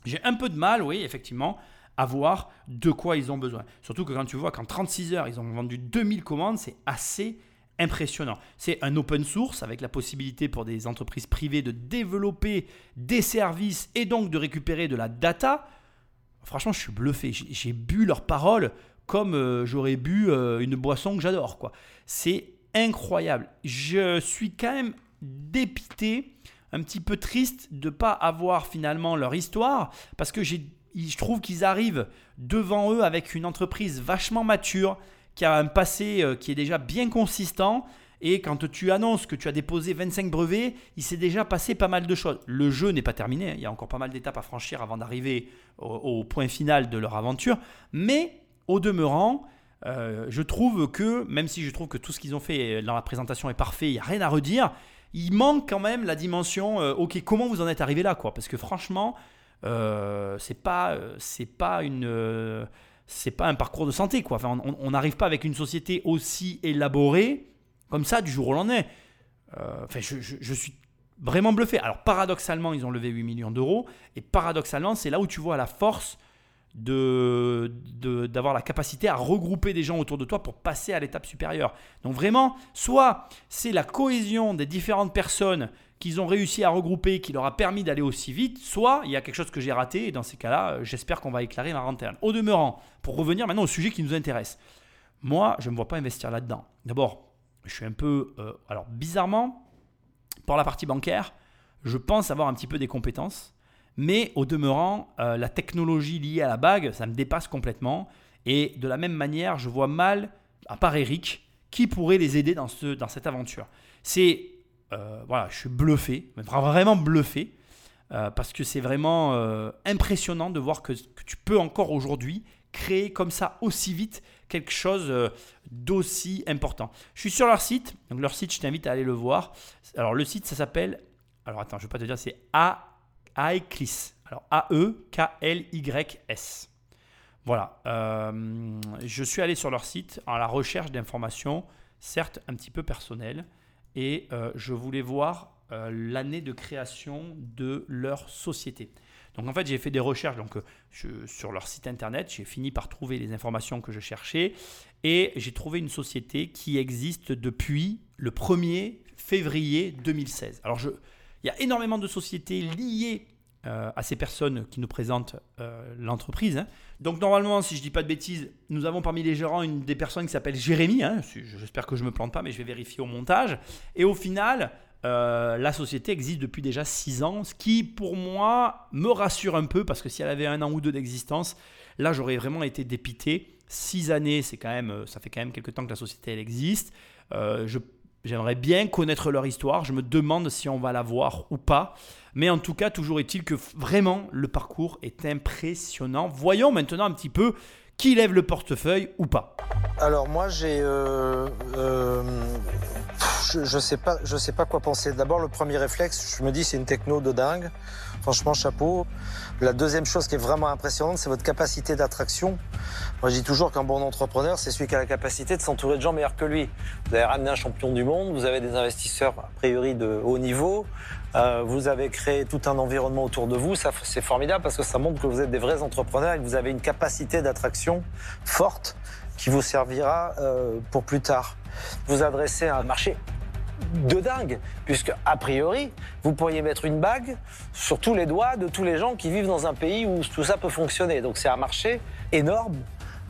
j'ai un peu de mal, oui, effectivement, à voir de quoi ils ont besoin. Surtout que quand tu vois qu'en 36 heures, ils ont vendu 2000 commandes, c'est assez impressionnant. C'est un open source avec la possibilité pour des entreprises privées de développer des services et donc de récupérer de la data. Franchement, je suis bluffé. J'ai bu leurs paroles comme euh, j'aurais bu euh, une boisson que j'adore. quoi. C'est incroyable. Je suis quand même dépité, un petit peu triste de ne pas avoir finalement leur histoire parce que je trouve qu'ils arrivent devant eux avec une entreprise vachement mature, qui a un passé euh, qui est déjà bien consistant. Et quand tu annonces que tu as déposé 25 brevets, il s'est déjà passé pas mal de choses. Le jeu n'est pas terminé, il y a encore pas mal d'étapes à franchir avant d'arriver au, point final de leur aventure. Mais au demeurant, euh, je trouve que, même si je trouve que tout ce qu'ils ont fait dans la présentation est parfait, il n'y a rien à redire, il manque quand même la dimension, euh, ok, comment vous en êtes arrivé là quoi Parce que franchement, euh, c'est pas, c'est pas une c'est pas un parcours de santé. Quoi. on n'arrive pas avec une société aussi élaborée, comme ça, du jour au lendemain. Euh, enfin, je, suis vraiment bluffé. Alors, paradoxalement, ils ont levé 8 millions d'euros. Et paradoxalement, c'est là où tu vois la force de, d'avoir la capacité à regrouper des gens autour de toi pour passer à l'étape supérieure. Donc vraiment, soit c'est la cohésion des différentes personnes qu'ils ont réussi à regrouper qui leur a permis d'aller aussi vite, soit il y a quelque chose que j'ai raté et dans ces cas-là, j'espère qu'on va éclairer ma lanterne. Au demeurant, pour revenir maintenant au sujet qui nous intéresse, moi, je ne me vois pas investir là-dedans. D'abord, je suis un peu... Euh, alors, bizarrement, pour la partie bancaire, je pense avoir un petit peu des compétences, mais au demeurant, euh, la technologie liée à la bague, ça me dépasse complètement. Et de la même manière, je vois mal, à part Eric, qui pourrait les aider dans, ce, dans cette aventure. C'est euh, voilà, je suis bluffé, vraiment bluffé, euh, parce que c'est vraiment euh, impressionnant de voir que, tu peux encore aujourd'hui créer comme ça aussi vite quelque chose d'aussi important. Je suis sur leur site, donc leur site, je t'invite à aller le voir. Alors le site, ça s'appelle, alors attends, je vais pas te dire, c'est AECLIS. Alors A-E-K-L-Y-S. Voilà, je suis allé sur leur site à la recherche d'informations, certes un petit peu personnelles, et euh, je voulais voir euh, l'année de création de leur société. Donc en fait, j'ai fait des recherches donc, euh, sur leur site internet, j'ai fini par trouver les informations que je cherchais et j'ai trouvé une société qui existe depuis le 1er février 2016. Alors je, il y a énormément de sociétés liées à ces personnes qui nous présentent l'entreprise. Hein. Donc normalement, si je ne dis pas de bêtises, nous avons parmi les gérants une des personnes qui s'appelle Jérémy. Hein. J'espère que je ne me plante pas, mais je vais vérifier au montage. Et au final, euh, la société existe depuis déjà 6 ans, ce qui pour moi me rassure un peu, parce que si elle avait un an ou deux d'existence, Là, j'aurais vraiment été dépité. Six années, c'est quand même, euh, ça fait quand même quelques temps que la société elle existe. Euh, J'aimerais bien connaître leur histoire. Je me demande si on va la voir ou pas. Mais en tout cas, toujours est-il que vraiment le parcours est impressionnant. Voyons maintenant un petit peu qui lève le portefeuille ou pas. Alors moi j'ai, euh, euh, je, je sais sais pas quoi penser. D'abord le premier réflexe, je me dis c'est une techno de dingue. Franchement chapeau. La deuxième chose qui est vraiment impressionnante, c'est votre capacité d'attraction. Moi je dis toujours qu'un bon entrepreneur, c'est celui qui a la capacité de s'entourer de gens meilleurs que lui. Vous avez ramené un champion du monde, vous avez des investisseurs a priori de haut niveau. Euh, vous avez créé tout un environnement autour de vous, c'est formidable parce que ça montre que vous êtes des vrais entrepreneurs et que vous avez une capacité d'attraction forte qui vous servira euh, pour plus tard. Vous adressez à un marché de dingue, puisque a priori, vous pourriez mettre une bague sur tous les doigts de tous les gens qui vivent dans un pays où tout ça peut fonctionner. Donc c'est un marché énorme,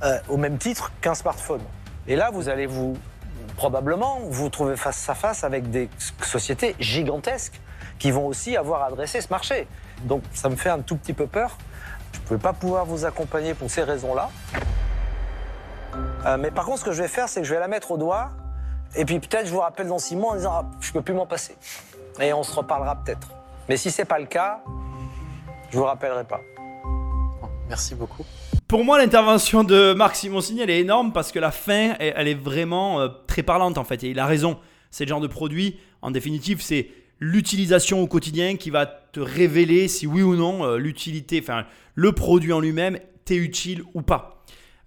euh, au même titre qu'un smartphone. Et là, vous allez vous probablement vous trouver face à face avec des sociétés gigantesques qui vont aussi avoir adressé ce marché. Donc ça me fait un tout petit peu peur. Je ne peux pas pouvoir vous accompagner pour ces raisons-là. Euh, mais par contre, ce que je vais faire, c'est que je vais la mettre au doigt. Et puis peut-être je vous rappelle dans six mois en disant ah, je peux plus m'en passer. Et on se reparlera peut-être. Mais si c'est pas le cas, je vous rappellerai pas. Merci beaucoup. Pour moi, l'intervention de Marc Simoncini, elle est énorme parce que la fin, elle, elle est vraiment euh, très parlante en fait. Et il a raison. C'est le genre de produit, en définitive, c'est l'utilisation au quotidien qui va te révéler si oui ou non euh, l'utilité, enfin le produit en lui-même, t'est utile ou pas.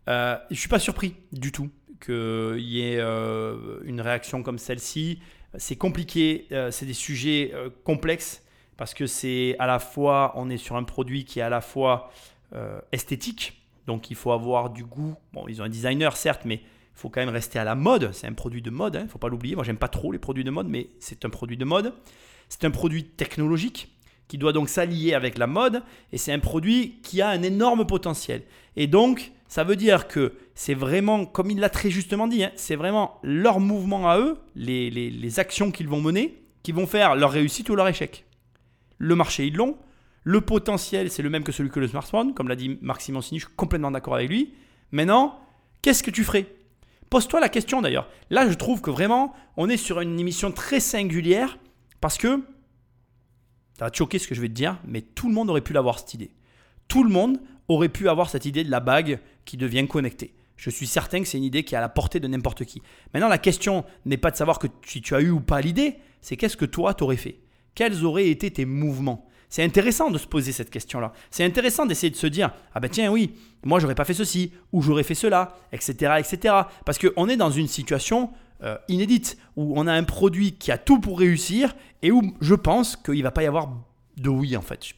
Euh, je suis pas surpris du tout qu'il y ait euh, une réaction comme celle-ci. C'est compliqué, euh, c'est des sujets euh, complexes parce que c'est à la fois, on est sur un produit qui est à la fois esthétique, donc il faut avoir du goût. Bon, ils ont un designer certes, mais il faut quand même rester à la mode. C'est un produit de mode, il ne faut pas l'oublier. Moi, j'aime pas trop les produits de mode, mais c'est un produit de mode. C'est un produit technologique qui doit donc s'allier avec la mode, et c'est un produit qui a un énorme potentiel. Et donc, ça veut dire que c'est vraiment, comme il l'a très justement dit, hein, c'est vraiment leur mouvement à eux, les, actions qu'ils vont mener, qui vont faire leur réussite ou leur échec. Le marché, ils l'ont. Le potentiel, c'est le même que celui que le smartphone, comme l'a dit Marc Simoncini, je suis complètement d'accord avec lui. Maintenant, qu'est-ce que tu ferais? Pose-toi la question d'ailleurs. Là, je trouve que vraiment, on est sur une émission très singulière parce que, ça va choquer ce que je vais te dire, mais tout le monde aurait pu l'avoir cette idée. Tout le monde aurait pu avoir cette idée de la bague qui devient connectée. Je suis certain que c'est une idée qui est à la portée de n'importe qui. Maintenant, la question n'est pas de savoir que si tu as eu ou pas l'idée, c'est qu'est-ce que toi t'aurais fait? Quels auraient été tes mouvements? C'est intéressant de se poser cette question-là. C'est intéressant d'essayer de se dire ah ben tiens oui, moi j'aurais pas fait ceci ou j'aurais fait cela, etc., etc. Parce qu'on est dans une situation euh, inédite où on a un produit qui a tout pour réussir et où je pense qu'il va pas y avoir de oui en fait.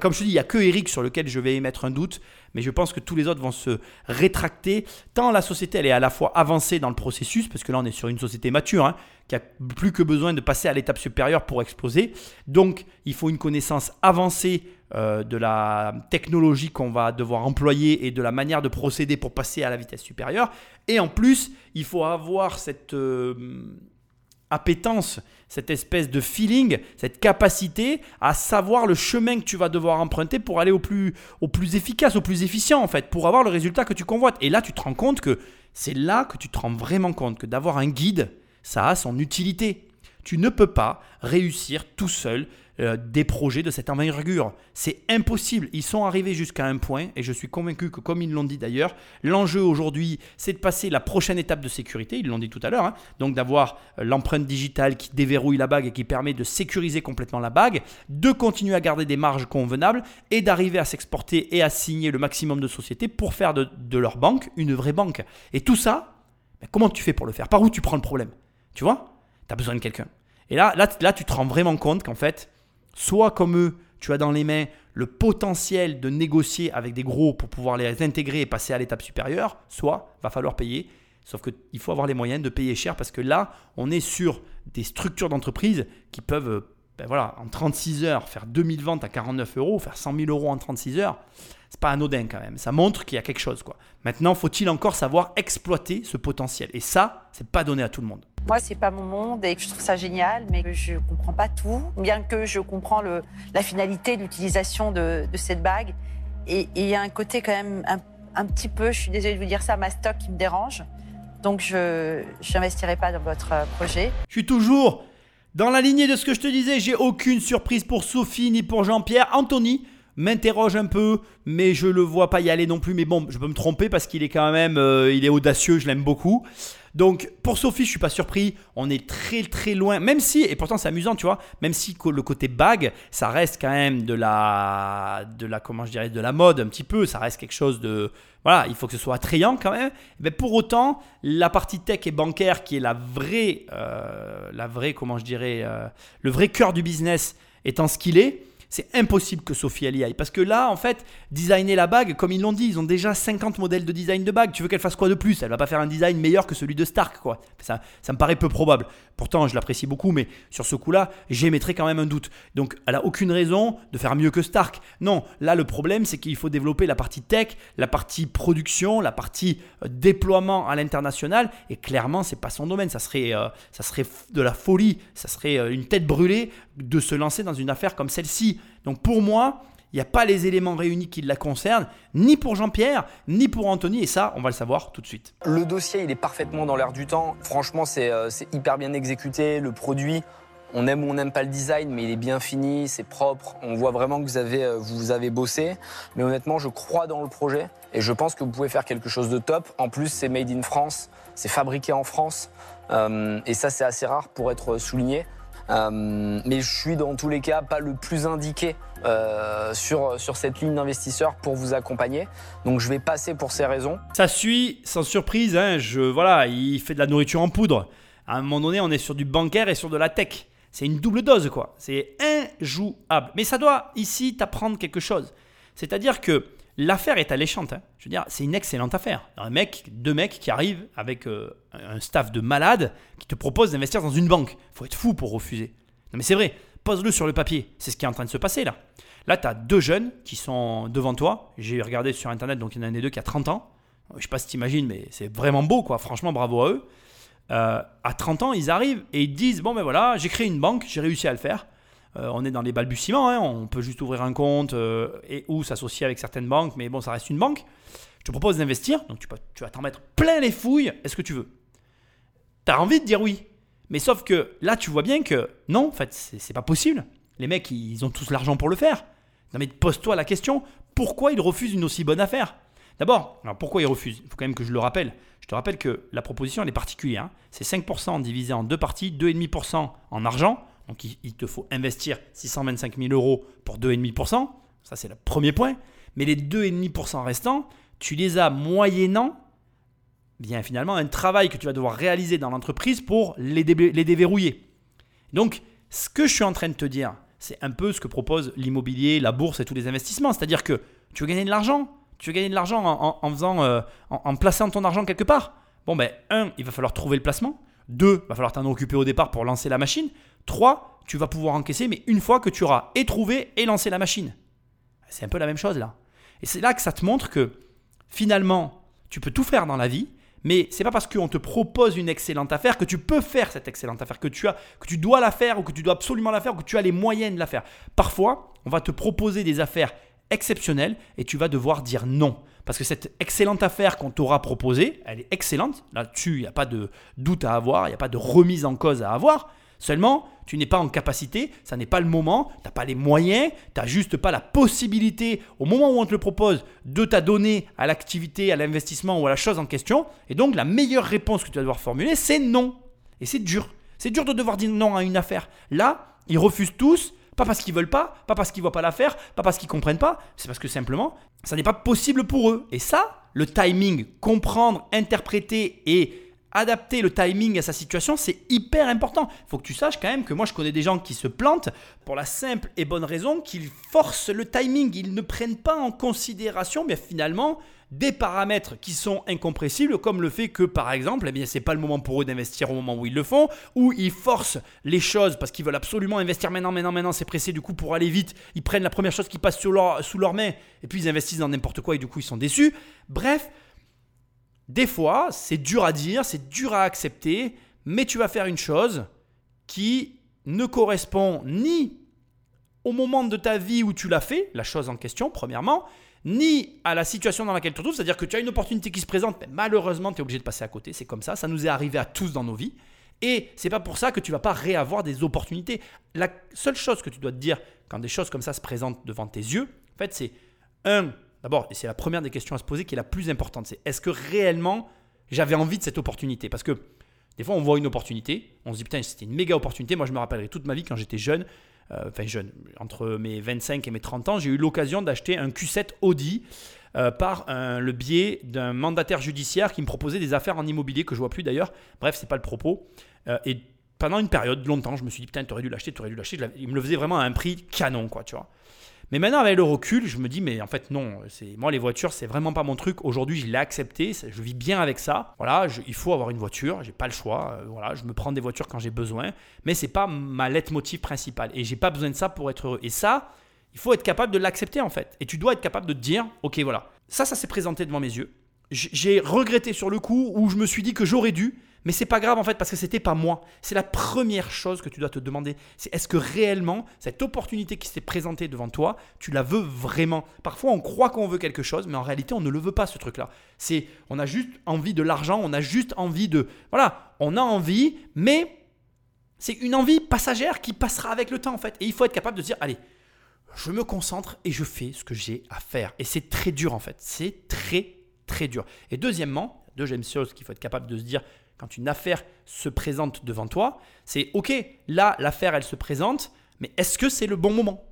Comme je te dis, il n'y a que Eric sur lequel je vais émettre un doute, mais je pense que tous les autres vont se rétracter. Tant la société elle est à la fois avancée dans le processus, parce que là on est sur une société mature, hein, qui a plus que besoin de passer à l'étape supérieure pour exploser. Donc il faut une connaissance avancée euh, de la technologie qu'on va devoir employer et de la manière de procéder pour passer à la vitesse supérieure. Et en plus, il faut avoir cette... euh, appétence, cette espèce de feeling, cette capacité à savoir le chemin que tu vas devoir emprunter pour aller au plus, au plus efficace, au plus efficient en fait, pour avoir le résultat que tu convoites. Et là, tu te rends compte que c'est là que tu te rends vraiment compte que d'avoir un guide, ça a son utilité. Tu ne peux pas réussir tout seul euh, des projets de cette envergure. C'est impossible. Ils sont arrivés jusqu'à un point, et je suis convaincu que, comme ils l'ont dit d'ailleurs, l'enjeu aujourd'hui, c'est de passer la prochaine étape de sécurité. Ils l'ont dit tout à l'heure. hein. donc d'avoir euh, l'empreinte digitale qui déverrouille la bague et qui permet de sécuriser complètement la bague, de continuer à garder des marges convenables et d'arriver à s'exporter et à signer le maximum de sociétés pour faire de, leur banque une vraie banque. Et tout ça, ben, comment tu fais pour le faire? Par où tu prends le problème? Tu vois? Tu as besoin de quelqu'un. Et là, là, là, tu te rends vraiment compte qu'en fait, soit comme eux, tu as dans les mains le potentiel de négocier avec des gros pour pouvoir les intégrer et passer à l'étape supérieure, soit va falloir payer. Sauf qu'il faut avoir les moyens de payer cher parce que là, on est sur des structures d'entreprise qui peuvent, euh, ben voilà, en 36 heures, faire 2000 ventes à 49 euros, faire 100 000 euros en 36 heures. C'est pas anodin quand même. Ça montre qu'il y a quelque chose. Quoi. Maintenant, faut-il encore savoir exploiter ce potentiel? Et ça, c'est pas donné à tout le monde. Moi, c'est pas mon monde et je trouve ça génial, mais je comprends pas tout, bien que je comprends le, la finalité de l'utilisation de, de cette bague. Et il y a un côté quand même un un petit peu, je suis désolée de vous dire ça, ma stock qui me dérange. Donc je n'investirai pas dans votre euh, projet. Je suis toujours dans la lignée de ce que je te disais. J'ai aucune surprise pour Sophie ni pour Jean-Pierre. Anthony m'interroge un peu, mais je le vois pas y aller non plus. Mais bon, je peux me tromper parce qu'il est quand même, euh, il est audacieux, je l'aime beaucoup. Donc pour Sophie, je suis pas surpris. On est très très loin, même si, et pourtant c'est amusant, tu vois, même si le côté bague, ça reste quand même de la, de la, comment je dirais, de la mode un petit peu. Ça reste quelque chose de, voilà, il faut que ce soit attrayant quand même. Mais pour autant, la partie tech et bancaire, qui est la vraie, euh, la vraie, comment je dirais, euh, le vrai cœur du business, étant ce qu'il est c'est impossible que Sophie elle y aille. Parce que là, en fait, designer la bague, comme ils l'ont dit, ils ont déjà 50 modèles de design de bague. Tu veux qu'elle fasse quoi de plus? Elle va pas faire un design meilleur que celui de Stark, quoi. Ça, ça me paraît peu probable. Pourtant, je l'apprécie beaucoup, mais sur ce coup-là, j'émettrais quand même un doute. Donc, elle a aucune raison de faire mieux que Stark. Non, là, le problème, c'est qu'il faut développer la partie tech, la partie production, la partie euh, déploiement à l'international. Et clairement, c'est pas son domaine. Ça serait, euh, ça serait de la folie, ça serait euh, une tête brûlée de se lancer dans une affaire comme celle-ci. Donc pour moi, il n'y a pas les éléments réunis qui la concernent, ni pour Jean-Pierre, ni pour Anthony, et ça, on va le savoir tout de suite. Le dossier, il est parfaitement dans l'air du temps. Franchement, c'est euh, hyper bien exécuté. Le produit, on aime ou on n'aime pas le design, mais il est bien fini, c'est propre. On voit vraiment que vous avez, euh, vous avez bossé. Mais honnêtement, je crois dans le projet et je pense que vous pouvez faire quelque chose de top. En plus, c'est made in France, c'est fabriqué en France. Euh, et ça, c'est assez rare pour être souligné. Euh, mais je suis dans tous les cas pas le plus indiqué euh, sur, sur cette ligne d'investisseurs pour vous accompagner. Donc je vais passer pour ces raisons. Ça suit, sans surprise, hein, je, voilà, il fait de la nourriture en poudre. À un moment donné, on est sur du bancaire et sur de la tech. C'est une double dose, quoi. C'est injouable. Mais ça doit ici t'apprendre quelque chose. C'est-à-dire que L'affaire est alléchante. Hein. Je veux dire, c'est une excellente affaire. Un mec, deux mecs qui arrivent avec euh, un staff de malades qui te proposent d'investir dans une banque. faut être fou pour refuser. Non mais c'est vrai, pose-le sur le papier. C'est ce qui est en train de se passer là. Là, tu as deux jeunes qui sont devant toi. J'ai regardé sur Internet, donc il y en a un des deux qui a 30 ans. Je sais pas si tu imagines, mais c'est vraiment beau, quoi. Franchement, bravo à eux. Euh, à 30 ans, ils arrivent et ils disent, bon ben voilà, j'ai créé une banque, j'ai réussi à le faire. Euh, on est dans les balbutiements, hein. on peut juste ouvrir un compte euh, et ou s'associer avec certaines banques, mais bon, ça reste une banque. Je te propose d'investir, donc tu, vas t'en mettre plein les fouilles. Est-ce que tu veux Tu as envie de dire oui. Mais sauf que là, tu vois bien que non, en fait, c'est pas possible. Les mecs, ils ont tous l'argent pour le faire. Non, mais pose-toi la question pourquoi ils refusent une aussi bonne affaire? D'abord, pourquoi ils refusent? Il faut quand même que je le rappelle. Je te rappelle que la proposition, elle est particulière. Hein. C'est 5% divisé en deux parties, 2,5% en argent, donc il, te faut investir 625 000 euros pour 2,5%. Ça, c'est le premier point. Mais les 2,5% restants, tu les as moyennant bien finalement un travail que tu vas devoir réaliser dans l'entreprise pour les, déverrouiller. Donc, ce que je suis en train de te dire, c'est un peu ce que propose l'immobilier, la bourse et tous les investissements. C'est-à-dire que tu veux gagner de l'argent, tu veux gagner de l'argent en, faisant, euh, en, plaçant ton argent quelque part. Bon, ben, un, il va falloir trouver le placement. Deux, va falloir t'en occuper au départ pour lancer la machine. 3, tu vas pouvoir encaisser, mais une fois que tu auras et trouvé et lancé la machine. C'est un peu la même chose là. Et c'est là que ça te montre que finalement, tu peux tout faire dans la vie, mais c'est pas parce qu'on te propose une excellente affaire que tu peux faire cette excellente affaire, que tu, as, que tu dois la faire ou que tu dois absolument la faire ou que tu as les moyens de la faire. Parfois, on va te proposer des affaires exceptionnelles et tu vas devoir dire non. Parce que cette excellente affaire qu'on t'aura proposée, elle est excellente. Là-dessus, il n'y a pas de doute à avoir, il n'y a pas de remise en cause à avoir. Seulement, tu n'es pas en capacité, ça n'est pas le moment, tu n'as pas les moyens, tu n'as juste pas la possibilité, au moment où on te le propose, de t'adonner à l'activité, à l'investissement ou à la chose en question. Et donc, la meilleure réponse que tu vas devoir formuler, c'est non. Et c'est dur. C'est dur de devoir dire non à une affaire. Là, ils refusent tous, pas parce qu'ils veulent pas, pas parce qu'ils voient pas l'affaire, pas parce qu'ils comprennent pas, c'est parce que simplement, ça n'est pas possible pour eux. Et ça, le timing, comprendre, interpréter et adapter le timing à sa situation, c'est hyper important. Il faut que tu saches quand même que moi je connais des gens qui se plantent pour la simple et bonne raison qu'ils forcent le timing, ils ne prennent pas en considération mais finalement des paramètres qui sont incompressibles comme le fait que par exemple, eh bien c'est pas le moment pour eux d'investir au moment où ils le font ou ils forcent les choses parce qu'ils veulent absolument investir maintenant maintenant maintenant, c'est pressé du coup pour aller vite, ils prennent la première chose qui passe sous leur, sous leur main et puis ils investissent dans n'importe quoi et du coup ils sont déçus. Bref, des fois, c'est dur à dire, c'est dur à accepter, mais tu vas faire une chose qui ne correspond ni au moment de ta vie où tu l'as fait, la chose en question, premièrement, ni à la situation dans laquelle tu te trouves, c'est-à-dire que tu as une opportunité qui se présente, mais malheureusement, tu es obligé de passer à côté, c'est comme ça, ça nous est arrivé à tous dans nos vies. Et c'est pas pour ça que tu vas pas réavoir des opportunités. La seule chose que tu dois te dire quand des choses comme ça se présentent devant tes yeux, en fait, c'est un, d'abord, et c'est la première des questions à se poser qui est la plus importante, c'est est-ce que réellement j'avais envie de cette opportunité? Parce que des fois, on voit une opportunité, on se dit putain, c'était une méga opportunité. Moi, je me rappellerai toute ma vie quand j'étais jeune, euh, enfin jeune, entre mes 25 et mes 30 ans, j'ai eu l'occasion d'acheter un Q7 Audi. euh, par un- le biais d'un mandataire judiciaire qui me proposait des affaires en immobilier que je vois plus d'ailleurs. Bref, c'est pas le propos. Euh, et pendant une période, longtemps, je me suis dit putain, t'aurais dû l'acheter, t'aurais dû l'acheter. Il me le faisait vraiment à un prix canon, quoi, tu vois. Mais maintenant, avec le recul, je me dis, mais en fait, non, c'est moi, les voitures, c'est vraiment pas mon truc. Aujourd'hui, je l'ai accepté, je vis bien avec ça. Voilà, il faut avoir une voiture, j'ai pas le choix. euh, voilà, je me prends des voitures quand j'ai besoin, mais c'est pas ma leitmotiv principale. Et j'ai pas besoin de ça pour être heureux. Et ça, il faut être capable de l'accepter, en fait. Et tu dois être capable de te dire, ok, voilà, ça, ça s'est présenté devant mes yeux. J'ai regretté sur le coup où je me suis dit que j'aurais dû, mais c'est pas grave en fait parce que c'était pas moi. C'est la première chose que tu dois te demander. C'est est-ce que réellement cette opportunité qui s'est présentée devant toi, tu la veux vraiment? Parfois on croit qu'on veut quelque chose, mais en réalité on ne le veut pas ce truc-là. C'est on a juste envie de l'argent, on a juste envie de voilà, on a envie, mais c'est une envie passagère qui passera avec le temps en fait. Et il faut être capable de dire allez, je me concentre et je fais ce que j'ai à faire. Et c'est très dur en fait. C'est très très dur. Et deuxièmement, deuxième chose qu'il faut être capable de se dire quand une affaire se présente devant toi, c'est ok, là l'affaire elle se présente, mais est-ce que c'est le bon moment?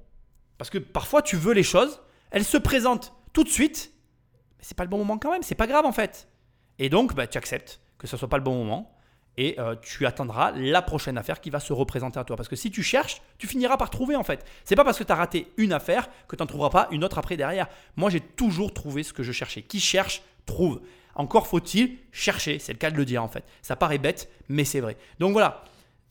Parce que parfois tu veux les choses, elles se présentent tout de suite, mais c'est pas le bon moment quand même, c'est pas grave en fait. Et donc bah, tu acceptes que ce soit pas le bon moment et euh, tu attendras la prochaine affaire qui va se représenter à toi. Parce que si tu cherches, tu finiras par trouver en fait. C'est pas parce que tu as raté une affaire que tu n'en trouveras pas une autre après derrière. Moi, j'ai toujours trouvé ce que je cherchais. Qui cherche, trouve. Encore faut-il chercher, c'est le cas de le dire en fait. Ça paraît bête, mais c'est vrai. Donc voilà,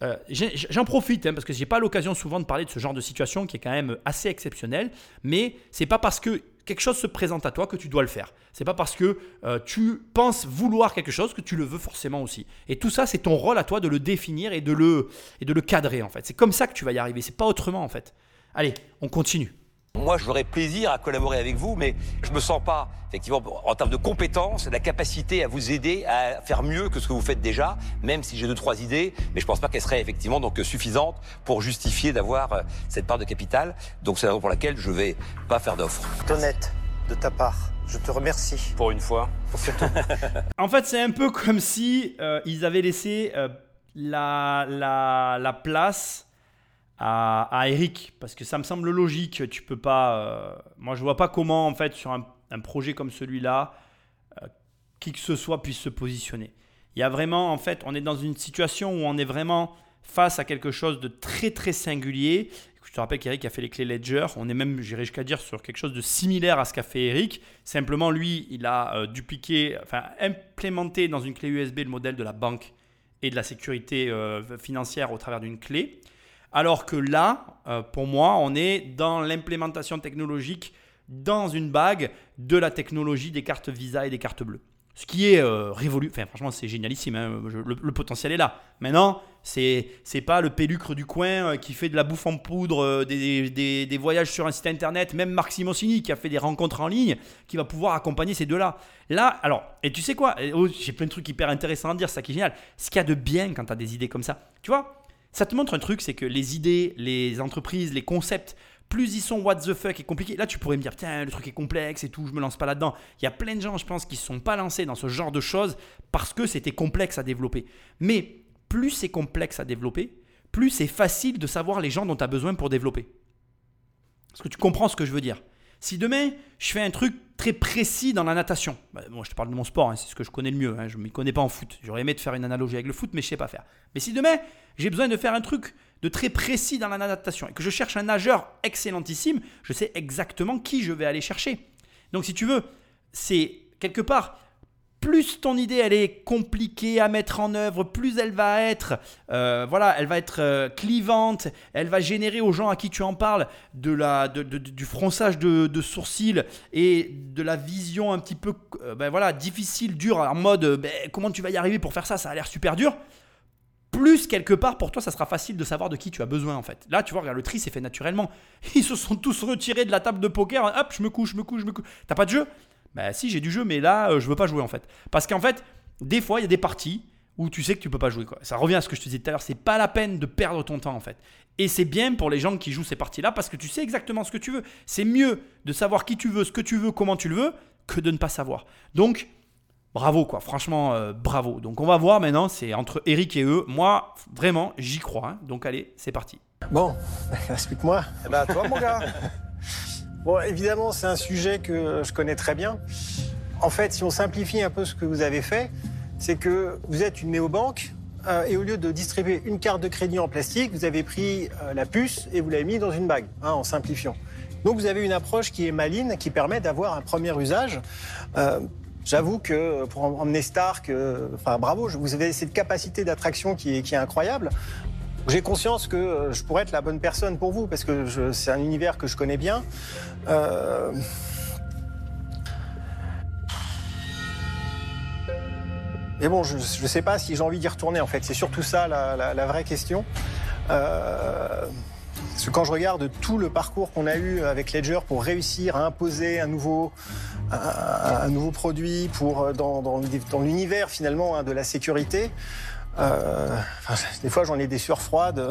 euh, J'en profite hein, parce que j'ai pas l'occasion souvent de parler de ce genre de situation qui est quand même assez exceptionnel, mais c'est pas parce que quelque chose se présente à toi que tu dois le faire. C'est pas parce que euh, tu penses vouloir quelque chose que tu le veux forcément aussi. Et tout ça, c'est ton rôle à toi de le définir et de le, et de le cadrer en fait. C'est comme ça que tu vas y arriver, c'est pas autrement en fait. Allez, on continue. Moi, j'aurais plaisir à collaborer avec vous, mais je me sens pas, effectivement, en termes de compétences, la capacité à vous aider à faire mieux que ce que vous faites déjà, même si j'ai deux, trois idées, mais je pense pas qu'elles seraient effectivement donc suffisantes pour justifier d'avoir euh, cette part de capital. Donc c'est la raison pour laquelle je vais pas faire d'offre. Honnête de ta part. Je te remercie. Pour une fois. En fait, c'est un peu comme si euh, ils avaient laissé euh, la, la, la place à, Eric, parce que ça me semble logique. Tu peux pas. euh, moi, je vois pas comment, en fait, sur un, projet comme celui-là, euh, qui que ce soit puisse se positionner. Il y a vraiment, en fait, on est dans une situation où on est vraiment face à quelque chose de très très singulier. Je te rappelle qu'Eric a fait les clés Ledger. On est même, j'irais jusqu'à dire, sur quelque chose de similaire à ce qu'a fait Eric. Simplement, lui, il a euh, dupliqué, enfin, implémenté dans une clé USB le modèle de la banque et de la sécurité financière au travers d'une clé. Alors que là, euh, pour moi, on est dans l'implémentation technologique dans une bague de la technologie des cartes Visa et des cartes bleues. Ce qui est euh, révolu. Enfin, franchement, c'est génialissime. hein. Le, potentiel est là. Maintenant, c'est c'est pas le pélucre du coin euh, qui fait de la bouffe en poudre, des, des- voyages sur un site internet, même Marc Simoncini qui a fait des rencontres en ligne, qui va pouvoir accompagner ces deux-là. Là, alors, et tu sais quoi oh, J'ai plein de trucs hyper intéressants à dire, ça qui est génial. Ce qu'il y a de bien quand tu as des idées comme ça, tu vois, ça te montre un truc, c'est que les idées, les entreprises, les concepts, plus ils sont what the fuck et compliqués. Là, tu pourrais me dire, tiens, le truc est complexe et tout, je me lance pas là-dedans. Il y a plein de gens, je pense, qui ne sont pas lancés dans ce genre de choses parce que c'était complexe à développer. Mais plus c'est complexe à développer, plus c'est facile de savoir les gens dont tu as besoin pour développer. Est-ce que tu comprends ce que je veux dire? Si demain, je fais un truc très précis dans la natation, bah, je te parle de mon sport, hein, c'est ce que je connais le mieux, hein, je ne m'y connais pas en foot. J'aurais aimé faire une analogie avec le foot, mais je ne sais pas faire. Mais si demain, j'ai besoin de faire un truc de très précis dans la natation et que je cherche un nageur excellentissime, je sais exactement qui je vais aller chercher. Donc si tu veux, c'est quelque part, plus ton idée elle est compliquée à mettre en œuvre, plus elle va être, euh, voilà, elle va être euh, clivante, elle va générer aux gens à qui tu en parles de la, de- du fronçage de, sourcils et de la vision un petit peu, euh, ben voilà, difficile, dure, en mode, ben, comment tu vas y arriver pour faire ça, ça a l'air super dur plus quelque part pour toi ça sera facile de savoir de qui tu as besoin en fait. Là tu vois, regarde, le tri s'est fait naturellement. Ils se sont tous retirés de la table de poker, hop, je me couche, je me couche, je me couche. T'as pas de jeu? Bah si, j'ai du jeu, mais là euh, je veux pas jouer en fait. Parce qu'en fait, des fois il y a des parties où tu sais que tu peux pas jouer. Quoi. Ça revient à ce que je te disais tout à l'heure, c'est pas la peine de perdre ton temps en fait. Et c'est bien pour les gens qui jouent ces parties-là parce que tu sais exactement ce que tu veux. C'est mieux de savoir qui tu veux, ce que tu veux, comment tu le veux, que de ne pas savoir. Donc, bravo quoi, franchement, euh, bravo. Donc on va voir maintenant, c'est entre Eric et eux. Moi, vraiment, j'y crois. hein. Donc allez, c'est parti. Bon, explique-moi. Eh ben, toi, mon gars. Bon, évidemment, c'est un sujet que je connais très bien. En fait, si on simplifie un peu ce que vous avez fait, c'est que vous êtes une néobanque euh, et au lieu de distribuer une carte de crédit en plastique, vous avez pris euh, la puce et vous l'avez mis dans une bague, hein, en simplifiant. Donc vous avez une approche qui est maligne, qui permet d'avoir un premier usage. Euh, J'avoue que pour em- emmener Stark, euh, enfin bravo, vous avez cette capacité d'attraction qui est incroyable. J'ai conscience que euh, je pourrais être la bonne personne pour vous parce que c'est un univers que je connais bien. Euh, Mais bon, je ne sais pas si j'ai envie d'y retourner en fait. C'est surtout ça la, vraie question. Euh, parce que quand je regarde tout le parcours qu'on a eu avec Ledger pour réussir à imposer un nouveau, un, nouveau produit pour, dans l'univers finalement hein, de la sécurité, euh, enfin, des fois j'en ai des sueurs froides,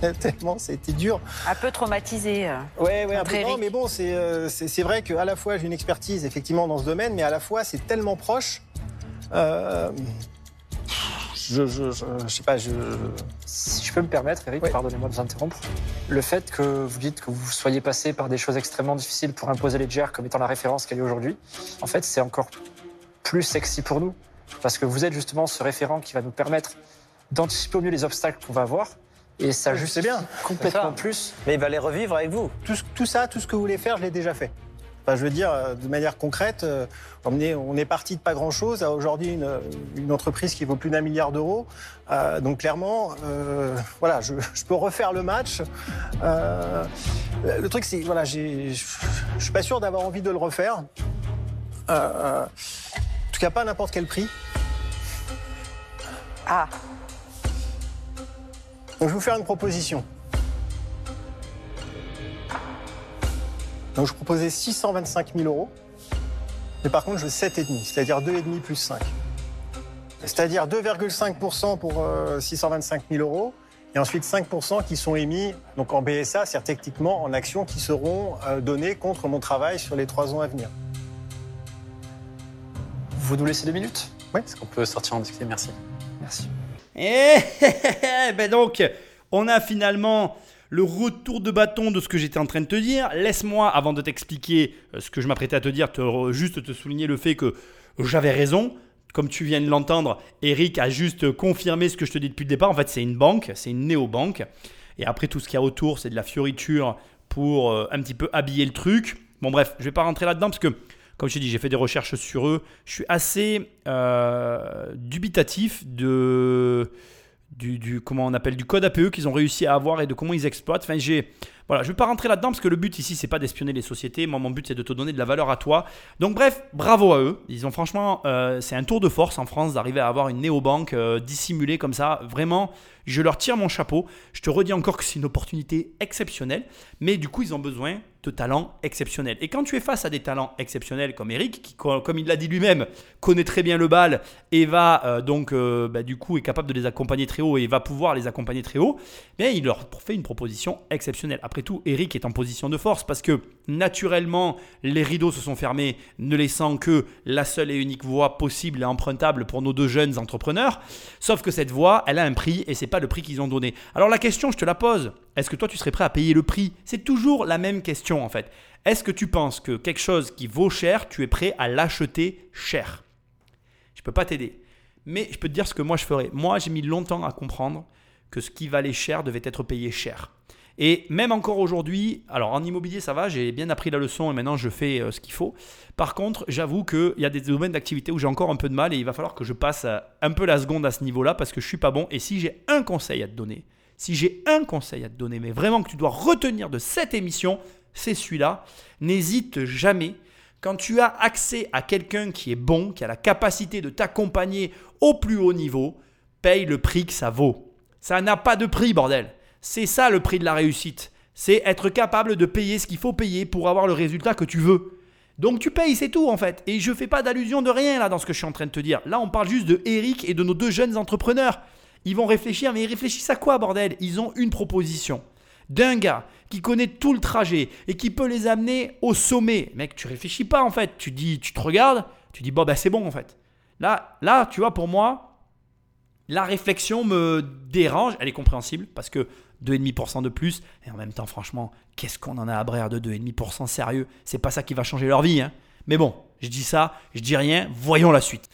tellement c'était dur. Un peu traumatisé. euh. Ouais, ouais, un peu. Non, mais bon, c'est euh, c'est c'est vrai qu'à la fois j'ai une expertise effectivement dans ce domaine, mais à la fois c'est tellement proche. Euh, je, je, je, je sais pas, je. Si je peux me permettre, Eric, Ouais. pardonnez-moi de vous interrompre. Le fait que vous dites que vous soyez passé par des choses extrêmement difficiles pour imposer Ledger comme étant la référence qu'elle est aujourd'hui, en fait, c'est encore plus sexy pour nous. Parce que vous êtes justement ce référent qui va nous permettre d'anticiper au mieux les obstacles qu'on va avoir. Et ça juste bien. complètement plus. Mais il va les revivre avec vous. Tout, ça, tout ce que vous voulez faire, je l'ai déjà fait. Enfin, je veux dire, euh, de manière concrète, euh, on est, on est parti de pas grand-chose à aujourd'hui une, une entreprise qui vaut plus d'un milliard d'euros. Euh, donc clairement, euh, voilà, je, je peux refaire le match. Euh, le truc, c'est, voilà, je suis pas sûr d'avoir envie de le refaire. Euh, en tout cas, pas à n'importe quel prix. Ah, Donc, je vais vous faire une proposition. Donc, je proposais 625 000 euros. Mais par contre, je veux 7,5, c'est-à-dire 2,5 plus 5. C'est-à-dire 2,5% pour euh, 625 000 euros. Et ensuite 5% qui sont émis donc en BSA, c'est-à-dire techniquement en actions qui seront euh, données contre mon travail sur les trois ans à venir. Vous nous laissez deux minutes On peut sortir en discuter, merci. Merci. Et ben donc, on a finalement le retour de bâton de ce que j'étais en train de te dire. Laisse-moi, avant de t'expliquer euh, ce que je m'apprêtais à te dire, te juste te souligner le fait que j'avais raison. Comme tu viens de l'entendre, Eric a juste confirmé ce que je te dis depuis le départ. En fait, c'est une banque, c'est une néobanque. Et après, tout ce qu'il y a autour, c'est de la fioriture pour euh, un petit peu habiller le truc. Bon, bref, je vais pas rentrer là-dedans parce que, comme je t'ai dit, j'ai fait des recherches sur eux. Je suis assez euh, dubitatif du- comment on appelle, du code APE qu'ils ont réussi à avoir et de comment ils exploitent. Enfin, j'ai. Voilà, je vais pas rentrer là-dedans parce que le but ici, c'est pas d'espionner les sociétés. Moi, mon but, c'est de te donner de la valeur à toi. Donc, bref, bravo à eux. Ils ont franchement, euh, c'est un tour de force en France d'arriver à avoir une néobanque euh, dissimulée comme ça. Vraiment, je leur tire mon chapeau. Je te redis encore que c'est une opportunité exceptionnelle. Mais du coup, ils ont besoin de talents exceptionnels. Et quand tu es face à des talents exceptionnels comme Eric, qui, co- comme il l'a dit lui-même, connaît très bien le bal et va euh, donc, euh, bah, du coup, est capable de les accompagner très haut et va pouvoir les accompagner très haut, bien, il leur fait une proposition exceptionnelle. Tout, Eric est en position de force parce que naturellement, les rideaux se sont fermés, ne laissant que la seule et unique voie possible et empruntable pour nos deux jeunes entrepreneurs. Sauf que cette voie, elle a un prix et c'est pas le prix qu'ils ont donné. Alors la question, je te la pose. Est-ce que toi, tu serais prêt à payer le prix? C'est toujours la même question en fait. Est-ce que tu penses que quelque chose qui vaut cher, tu es prêt à l'acheter cher? Je peux pas t'aider. Mais je peux te dire ce que moi je ferais. Moi, j'ai mis longtemps à comprendre que ce qui valait cher devait être payé cher. Et même encore aujourd'hui, alors en immobilier ça va, j'ai bien appris la leçon et maintenant je fais euh, ce qu'il faut. Par contre, j'avoue qu'il y a des domaines d'activité où j'ai encore un peu de mal et il va falloir que je passe euh, un peu la seconde à ce niveau-là parce que je suis pas bon. Et si j'ai un conseil à te donner, si j'ai un conseil à te donner, mais vraiment que tu dois retenir de cette émission, c'est celui-là. N'hésite jamais. Quand tu as accès à quelqu'un qui est bon, qui a la capacité de t'accompagner au plus haut niveau, paye le prix que ça vaut. Ça n'a pas de prix, bordel. C'est ça le prix de la réussite. C'est être capable de payer ce qu'il faut payer pour avoir le résultat que tu veux. Donc tu payes, c'est tout en fait. Et je fais pas d'allusion de rien là dans ce que je suis en train de te dire. Là, on parle juste de Eric et de nos deux jeunes entrepreneurs. Ils vont réfléchir, mais ils réfléchissent à quoi, bordel? Ils ont une proposition d'un gars qui connaît tout le trajet et qui peut les amener au sommet. Mec, tu réfléchis pas en fait. Tu dis, tu te regardes, tu dis bon ben c'est bon en fait. Là, là, tu vois pour moi, la réflexion me dérange. Elle est compréhensible parce que 2,5% de plus et en même temps, franchement, qu'est-ce qu'on en a à brère de 2,5% sérieux? C'est pas ça qui va changer leur vie. Hein. Mais bon, je dis ça, je dis rien. Voyons la suite.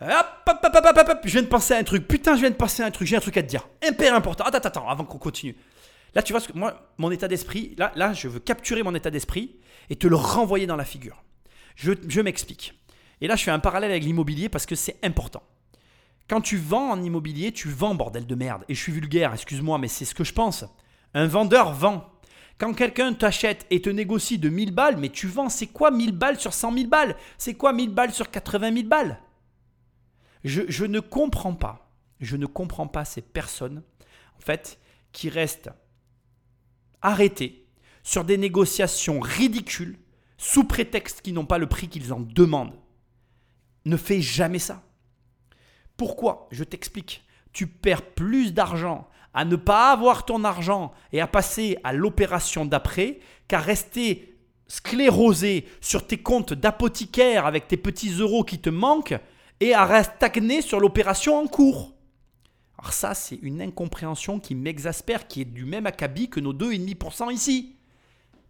Hop, hop, hop, hop, hop, hop, je viens de penser à un truc. Putain, je viens de penser à un truc. J'ai un truc à te dire. Hyper important. Attends, attends, attends, avant qu'on continue. Là, tu vois, ce que, moi, mon état d'esprit, là, là, je veux capturer mon état d'esprit et te le renvoyer dans la figure. Je, je m'explique. Et là, je fais un parallèle avec l'immobilier parce que c'est important. Quand tu vends en immobilier, tu vends, bordel de merde. Et je suis vulgaire, excuse-moi, mais c'est ce que je pense. Un vendeur vend. Quand quelqu'un t'achète et te négocie de 1000 balles, mais tu vends, c'est quoi 1000 balles sur 100 000 balles? C'est quoi 1000 balles sur 80 000 balles? Je, ne comprends pas, je ne comprends pas ces personnes, en fait, qui restent arrêtées sur des négociations ridicules sous prétexte qu'ils n'ont pas le prix qu'ils en demandent. Ne fais jamais ça. Pourquoi? Je t'explique. Tu perds plus d'argent à ne pas avoir ton argent et à passer à l'opération d'après qu'à rester sclérosé sur tes comptes d'apothicaire avec tes petits euros qui te manquent et à stagner sur l'opération en cours. Alors ça, c'est une incompréhension qui m'exaspère, qui est du même acabit que nos 2,5% ici.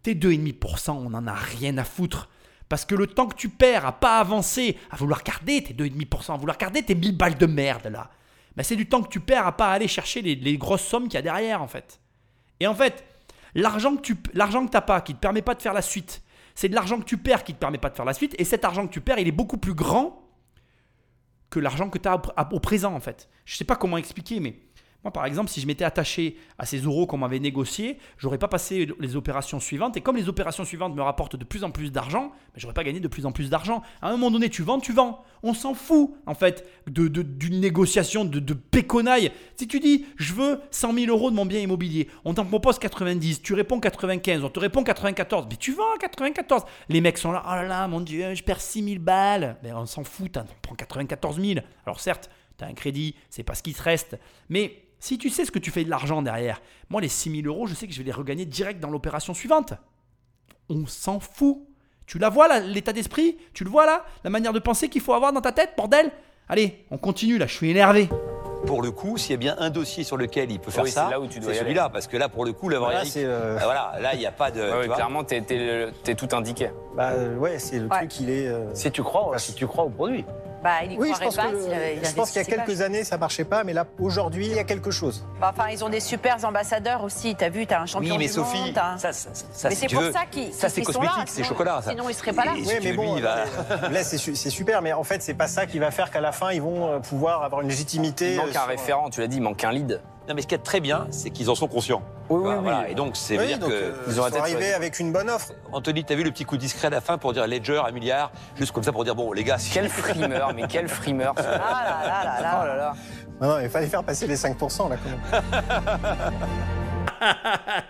Tes 2,5%, on n'en a rien à foutre. Parce que le temps que tu perds à pas avancer, à vouloir garder tes 2,5%, à vouloir garder tes 1000 balles de merde là, ben c'est du temps que tu perds à pas aller chercher les, grosses sommes qu'il y a derrière en fait. Et en fait, l'argent que tu l'argent que t'as pas, qui te permet pas de faire la suite, c'est de l'argent que tu perds qui te permet pas de faire la suite. Et cet argent que tu perds, il est beaucoup plus grand que l'argent que tu as au présent en fait. Je sais pas comment expliquer, mais moi, par exemple, si je m'étais attaché à ces euros qu'on m'avait négociés, j'aurais pas passé les opérations suivantes. Et comme les opérations suivantes me rapportent de plus en plus d'argent, je j'aurais pas gagné de plus en plus d'argent. À un moment donné, tu vends, tu vends. On s'en fout, en fait, d'une de, négociation de, de péconaille. Si tu dis, je veux 100 000 euros de mon bien immobilier, on t'en propose 90, tu réponds 95, on te répond 94, mais tu vends à 94. Les mecs sont là, oh là là, mon Dieu, je perds 6 000 balles. Mais on s'en fout, on prend 94 000. Alors certes, tu as un crédit, c'est pas ce qui te reste. Mais si tu sais ce que tu fais de l'argent derrière, moi les 6 000 euros, je sais que je vais les regagner direct dans l'opération suivante. On s'en fout. Tu la vois là, l'état d'esprit? Tu le vois là La manière de penser qu'il faut avoir dans ta tête, bordel? Allez, on continue là, je suis énervé. Pour le coup, s'il y a bien un dossier sur lequel il peut faire ça, c'est celui-là. Parce que là, pour le coup, le voilà, euh, voilà, là, il n'y a pas de. clairement, t'es es, tout indiqué. Bah ouais, c'est le truc, il est. Euh, si tu crois, si tu crois au produit. Bah, il oui, je pense, je pense qu'il y a quelques années, ça marchait pas, mais là, aujourd'hui, il y a quelque chose. Bah, enfin, ils ont des super ambassadeurs aussi. T'as vu, t'as un champion oui, mais du Sophie, monde. Ça, ça, ça, mais c'est pour ça qu'ils Ça, c'est cosmétique, c'est chocolat. Ça. Sinon, ils seraient pas là. Oui, mais bon, va... là, c'est super, mais en fait, c'est pas ça qui va faire qu'à la fin, ils vont euh, pouvoir avoir une légitimité. Il manque un référent, tu l'as dit, il manque un lead. Non, mais ce qui est très bien, c'est qu'ils en sont conscients. Oui, oui, oui. Et donc, c'est oui, dire donc, que. Euh, ils ont arrivé avec une bonne offre. Anthony, t'as vu le petit coup discret à la fin pour dire Ledger, un milliard, juste comme ça pour dire bon, les gars. Quel frimeur, mais quel frimeur. ah là là là là. Oh là là. Non, non, il fallait faire passer les 5% là, quand même.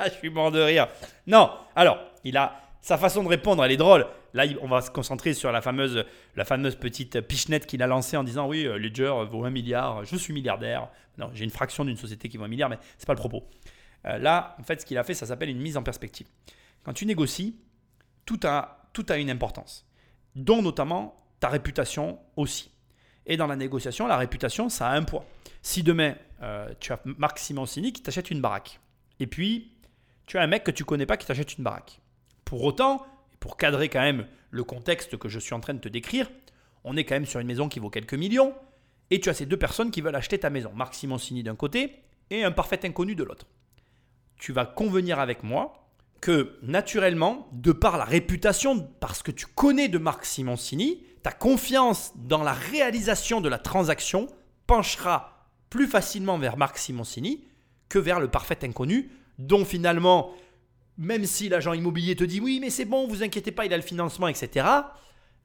Je suis mort de rire. Non, alors, il a. Sa façon de répondre, elle est drôle. Là, on va se concentrer sur la fameuse, la fameuse petite pichenette qu'il a lancée en disant Oui, euh, Ledger vaut un milliard, je suis milliardaire. Non, j'ai une fraction d'une société qui vaut un milliard, mais c'est pas le propos. Euh, là, en fait, ce qu'il a fait, ça s'appelle une mise en perspective. Quand tu négocies, tout a, tout a une importance, dont notamment ta réputation aussi. Et dans la négociation, la réputation, ça a un poids. Si demain, euh, tu as Marc Simoncini qui t'achète une baraque, et puis tu as un mec que tu connais pas qui t'achète une baraque. Pour autant, pour cadrer quand même le contexte que je suis en train de te décrire, on est quand même sur une maison qui vaut quelques millions, et tu as ces deux personnes qui veulent acheter ta maison, Marc Simoncini d'un côté et un parfait inconnu de l'autre. Tu vas convenir avec moi que naturellement, de par la réputation, parce que tu connais de Marc Simoncini, ta confiance dans la réalisation de la transaction penchera plus facilement vers Marc Simoncini que vers le parfait inconnu, dont finalement, même si l'agent immobilier te dit oui, mais c'est bon, vous inquiétez pas, il a le financement, etc.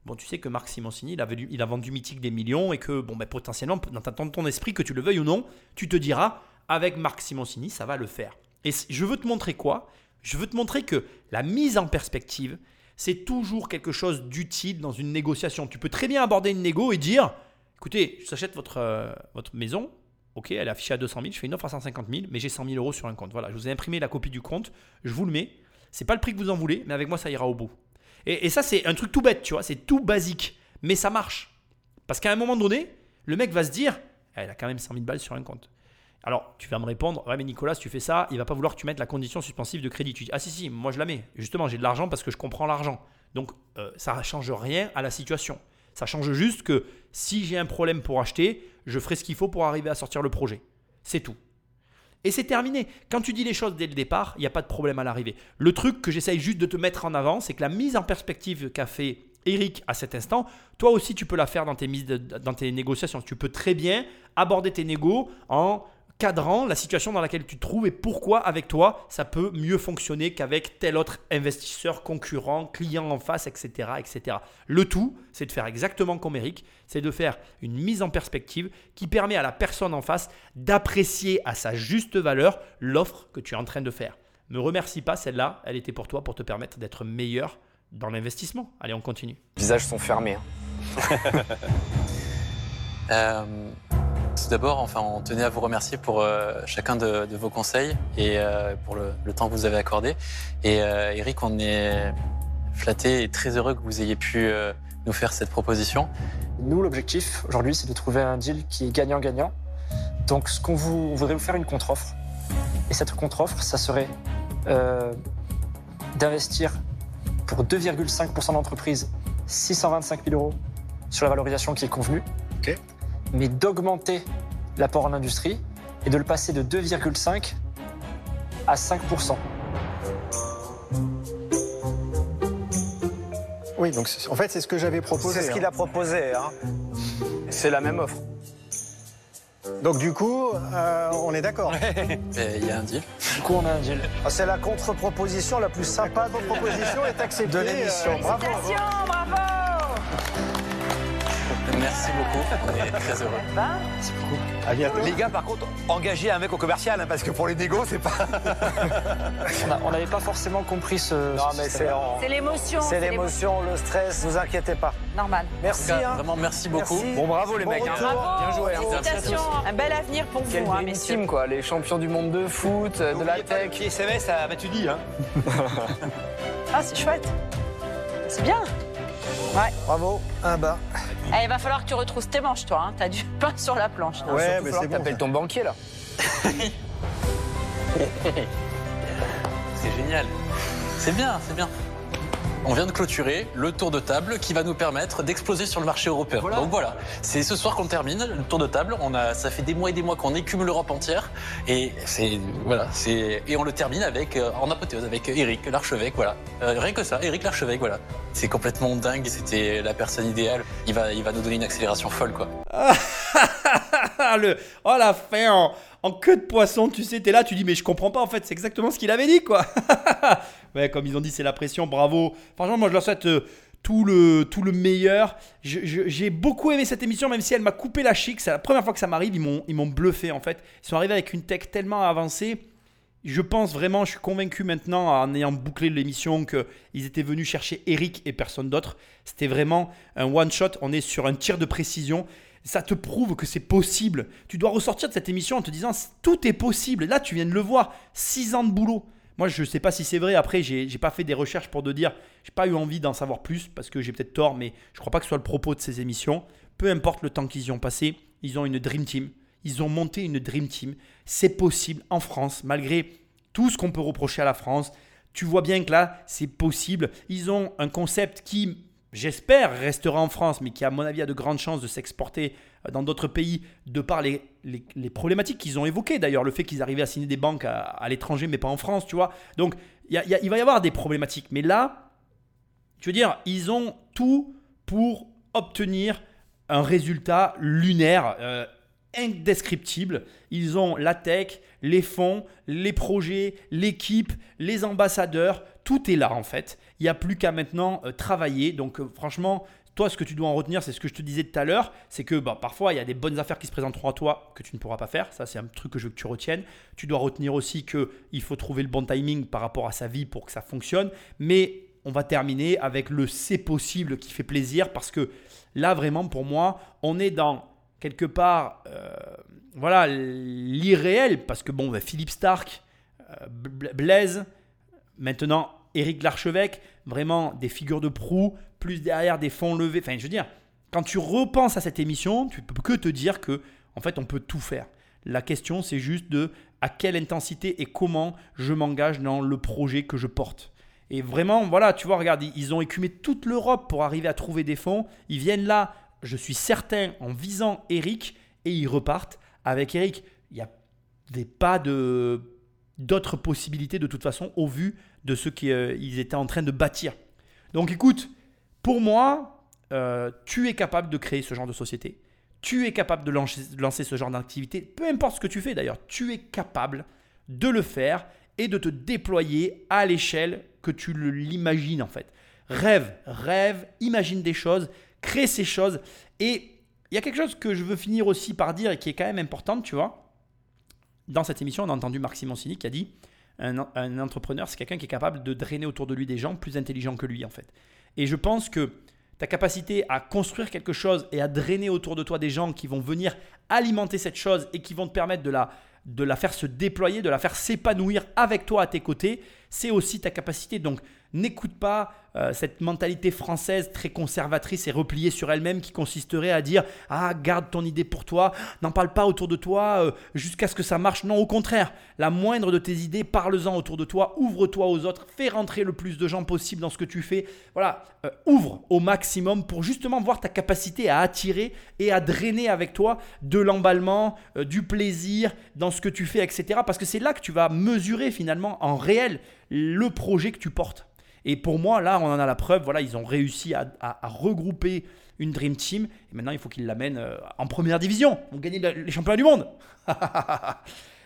Bon, tu sais que Marc Simoncini, il a, vendu Mythique des millions et que, bon, ben, potentiellement, dans ton esprit, que tu le veuilles ou non, tu te diras avec Marc Simoncini, ça va le faire. Et je veux te montrer quoi? Je veux te montrer que la mise en perspective, c'est toujours quelque chose d'utile dans une négociation. Tu peux très bien aborder une négo et dire, écoutez, je s'achète votre, euh, votre maison, ok, elle est affichée à 200 000, je fais une offre à 150 000, mais j'ai 100 000 euros sur un compte. Voilà, je vous ai imprimé la copie du compte, je vous le mets. C'est pas le prix que vous en voulez, mais avec moi, ça ira au bout. Et, ça, c'est un truc tout bête, tu vois, c'est tout basique, mais ça marche. Parce qu'à un moment donné, le mec va se dire, elle a quand même 100 000 balles sur un compte. Alors, tu vas me répondre, ouais, mais Nicolas, si tu fais ça, il va pas vouloir que tu mettes la condition suspensive de crédit. Tu dis, ah si, si, moi je la mets. Justement, j'ai de l'argent parce que je comprends l'argent. Donc, euh, ça ne change rien à la situation. Ça change juste que si j'ai un problème pour acheter, je ferai ce qu'il faut pour arriver à sortir le projet. C'est tout. Et c'est terminé. Quand tu dis les choses dès le départ, il n'y a pas de problème à l'arrivée. Le truc que j'essaye juste de te mettre en avant, c'est que la mise en perspective qu'a fait Eric à cet instant, toi aussi tu peux la faire dans tes, dans tes négociations. Tu peux très bien aborder tes négos en cadrant la situation dans laquelle tu te trouves et pourquoi avec toi ça peut mieux fonctionner qu'avec tel autre investisseur, concurrent, client en face, etc. etc. Le tout, c'est de faire exactement comme Eric, c'est de faire une mise en perspective qui permet à la personne en face d'apprécier à sa juste valeur l'offre que tu es en train de faire. Me remercie pas, celle-là, elle était pour toi pour te permettre d'être meilleur dans l'investissement. Allez, on continue. Les visages sont fermés. hein. Euh, tout d'abord, enfin, on tenait à vous remercier pour euh, chacun de, de vos conseils et euh, pour le, le temps que vous avez accordé. Et euh, Eric, on est flatté et très heureux que vous ayez pu euh, nous faire cette proposition. Nous, l'objectif aujourd'hui, c'est de trouver un deal qui est gagnant-gagnant. Donc, ce qu'on vous, on voudrait vous faire une contre-offre. Et cette contre-offre, ça serait euh, d'investir pour 2,5% d'entreprise 625 000 euros sur la valorisation qui est convenue, Ok. Mais d'augmenter l'apport en industrie et de le passer de 2,5 à 5%. Oui, donc en fait, c'est ce que j'avais proposé. C'est ce qu'il hein. a proposé. Hein. C'est la même offre. Donc du coup, euh, on est d'accord. Il y a un deal. Du coup, on a un deal. Ah, C'est la contre-proposition la plus sympa de proposition est acceptée. de l'émission. euh, Bravo. Merci beaucoup. On est très heureux. À bientôt. Les gars, par contre, engagez un mec au commercial, hein, parce que pour les négos, c'est pas. On n'avait pas forcément compris ce. Non, ce mais c'est en- C'est l'émotion. c'est l'émotion, le stress. Ne vous inquiétez pas. Normal. Merci. cas, hein. Vraiment, merci beaucoup. Merci. Bon, bravo les Bon mecs. hein. retour. Bravo. Bien joué. Félicitations. Un bel avenir pour Quel vous, hein, messieurs. team, quoi. Les champions du monde de foot, de la tech. Qui SMS à Mathieu dit, hein. Ah, c'est chouette. C'est bien. Bravo. Un bas. Eh, il va falloir que tu retrousses tes manches, toi. Hein. T'as du pain sur la planche. là. Ouais, mais falloir c'est que bon. t'appelles ton banquier là. C'est génial. C'est bien, c'est bien. On vient de clôturer le tour de table qui va nous permettre d'exploser sur le marché européen. Donc voilà, c'est ce soir qu'on termine le tour de table. On a, ça fait des mois et des mois qu'on écume l'Europe entière et c'est voilà, c'est et on le termine avec euh, en apothéose avec Eric l'archevêque. Voilà, Euh, rien que ça, Eric l'archevêque. Voilà, c'est complètement dingue. C'était la personne idéale. Il va, il va nous donner une accélération folle quoi. le, oh la fin en, en queue de poisson, tu sais, t'es là, tu dis mais je comprends pas en fait, c'est exactement ce qu'il avait dit quoi. ouais, comme ils ont dit, c'est la pression, bravo. Franchement, moi je leur souhaite euh, tout, le, tout le meilleur. J'ai beaucoup aimé cette émission, même si elle m'a coupé la chic. C'est la première fois que ça m'arrive, ils m'ont bluffé en fait. Ils sont arrivés avec une tech tellement avancée. Je pense vraiment, je suis convaincu maintenant, en ayant bouclé l'émission, qu'ils étaient venus chercher Eric et personne d'autre. C'était vraiment un one-shot. On est sur un tir de précision. Ça te prouve que c'est possible. Tu dois ressortir de cette émission en te disant tout est possible. Là, tu viens de le voir. Six ans de boulot. Moi, je ne sais pas si c'est vrai. Après, j'ai j'ai pas fait des recherches pour te dire. J'ai pas eu envie d'en savoir plus parce que j'ai peut-être tort, mais je crois pas que ce soit le propos de ces émissions. Peu importe le temps qu'ils y ont passé, ils ont une dream team. Ils ont monté une dream team. C'est possible en France, malgré tout ce qu'on peut reprocher à la France. Tu vois bien que là, c'est possible. Ils ont un concept qui, j'espère, restera en France, mais qui, à mon avis, a de grandes chances de s'exporter dans d'autres pays de par les, problématiques qu'ils ont évoquées. D'ailleurs, le fait qu'ils arrivaient à signer des banques à, l'étranger, mais pas en France, tu vois. Donc, il va y avoir des problématiques. Mais là, je veux dire, ils ont tout pour obtenir un résultat lunaire, euh, indescriptible. Ils ont la tech, les fonds, les projets, l'équipe, les ambassadeurs. Tout est là en fait. Il n'y a plus qu'à maintenant euh, travailler. Donc euh, franchement, toi, ce que tu dois en retenir, c'est ce que je te disais tout à l'heure, c'est que bah, parfois, il y a des bonnes affaires qui se présenteront à toi que tu ne pourras pas faire. Ça, c'est un truc que je veux que tu retiennes. Tu dois retenir aussi qu'il faut trouver le bon timing par rapport à sa vie pour que ça fonctionne. Mais on va terminer avec le c'est possible qui fait plaisir parce que là, vraiment, pour moi, on est dans quelque part, euh, voilà, l'irréel. Parce que bon, bah, Philippe Stark, euh, Blaise, maintenant Éric Larchevêque, vraiment des figures de proue, plus derrière des fonds levés. Enfin, je veux dire, quand tu repenses à cette émission, tu peux que te dire que, en fait, on peut tout faire. La question, c'est juste de à quelle intensité et comment je m'engage dans le projet que je porte. Et vraiment, voilà, tu vois, regarde, ils ont écumé toute l'Europe pour arriver à trouver des fonds. Ils viennent là, je suis certain, en visant Eric, et ils repartent avec Eric. Il n'y avait pas de d'autres possibilités de toute façon au vu de ce qu'ils euh, étaient en train de bâtir. Donc écoute, pour moi, euh, tu es capable de créer ce genre de société. Tu es capable de lancer, ce genre d'activité. Peu importe ce que tu fais d'ailleurs, tu es capable de le faire et de te déployer à l'échelle que tu l'imagines en fait. Rêve, rêve, imagine des choses, crée ces choses. Et il y a quelque chose que je veux finir aussi par dire et qui est quand même importante, tu vois. Dans cette émission, on a entendu Marc Simoncini qui a dit un, entrepreneur, c'est quelqu'un qui est capable de drainer autour de lui des gens plus intelligents que lui, en fait. Et je pense que ta capacité à construire quelque chose et à drainer autour de toi des gens qui vont venir alimenter cette chose et qui vont te permettre de la, de la faire se déployer, de la faire s'épanouir avec toi à tes côtés, c'est aussi ta capacité. Donc, n'écoute pas euh, cette mentalité française très conservatrice et repliée sur elle-même qui consisterait à dire Ah, garde ton idée pour toi, n'en parle pas autour de toi euh, jusqu'à ce que ça marche. Non, au contraire, la moindre de tes idées, parle-en autour de toi, ouvre-toi aux autres, fais rentrer le plus de gens possible dans ce que tu fais. Voilà, euh, ouvre au maximum pour justement voir ta capacité à attirer et à drainer avec toi de l'emballement, du plaisir dans ce que tu fais, etc. Parce que c'est là que tu vas mesurer finalement en réel le projet que tu portes. Et pour moi, là, on en a la preuve. Voilà, ils ont réussi à, regrouper une Dream Team. Et maintenant, il faut qu'ils l'amènent euh, en première division. On gagner les championnats du monde.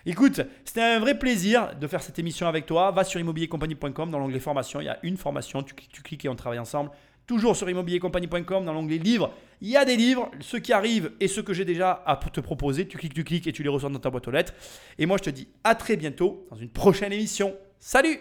Écoute, c'était un vrai plaisir de faire cette émission avec toi. Va sur immobiliercompagnie.com dans l'onglet formation. Il y a une formation. Tu, tu cliques et on travaille ensemble. Toujours sur immobiliercompagnie.com dans l'onglet livres. Il y a des livres, ceux qui arrivent et ceux que j'ai déjà à te proposer. Tu cliques, tu cliques et tu les reçois dans ta boîte aux lettres. Et moi, je te dis à très bientôt dans une prochaine émission. Salut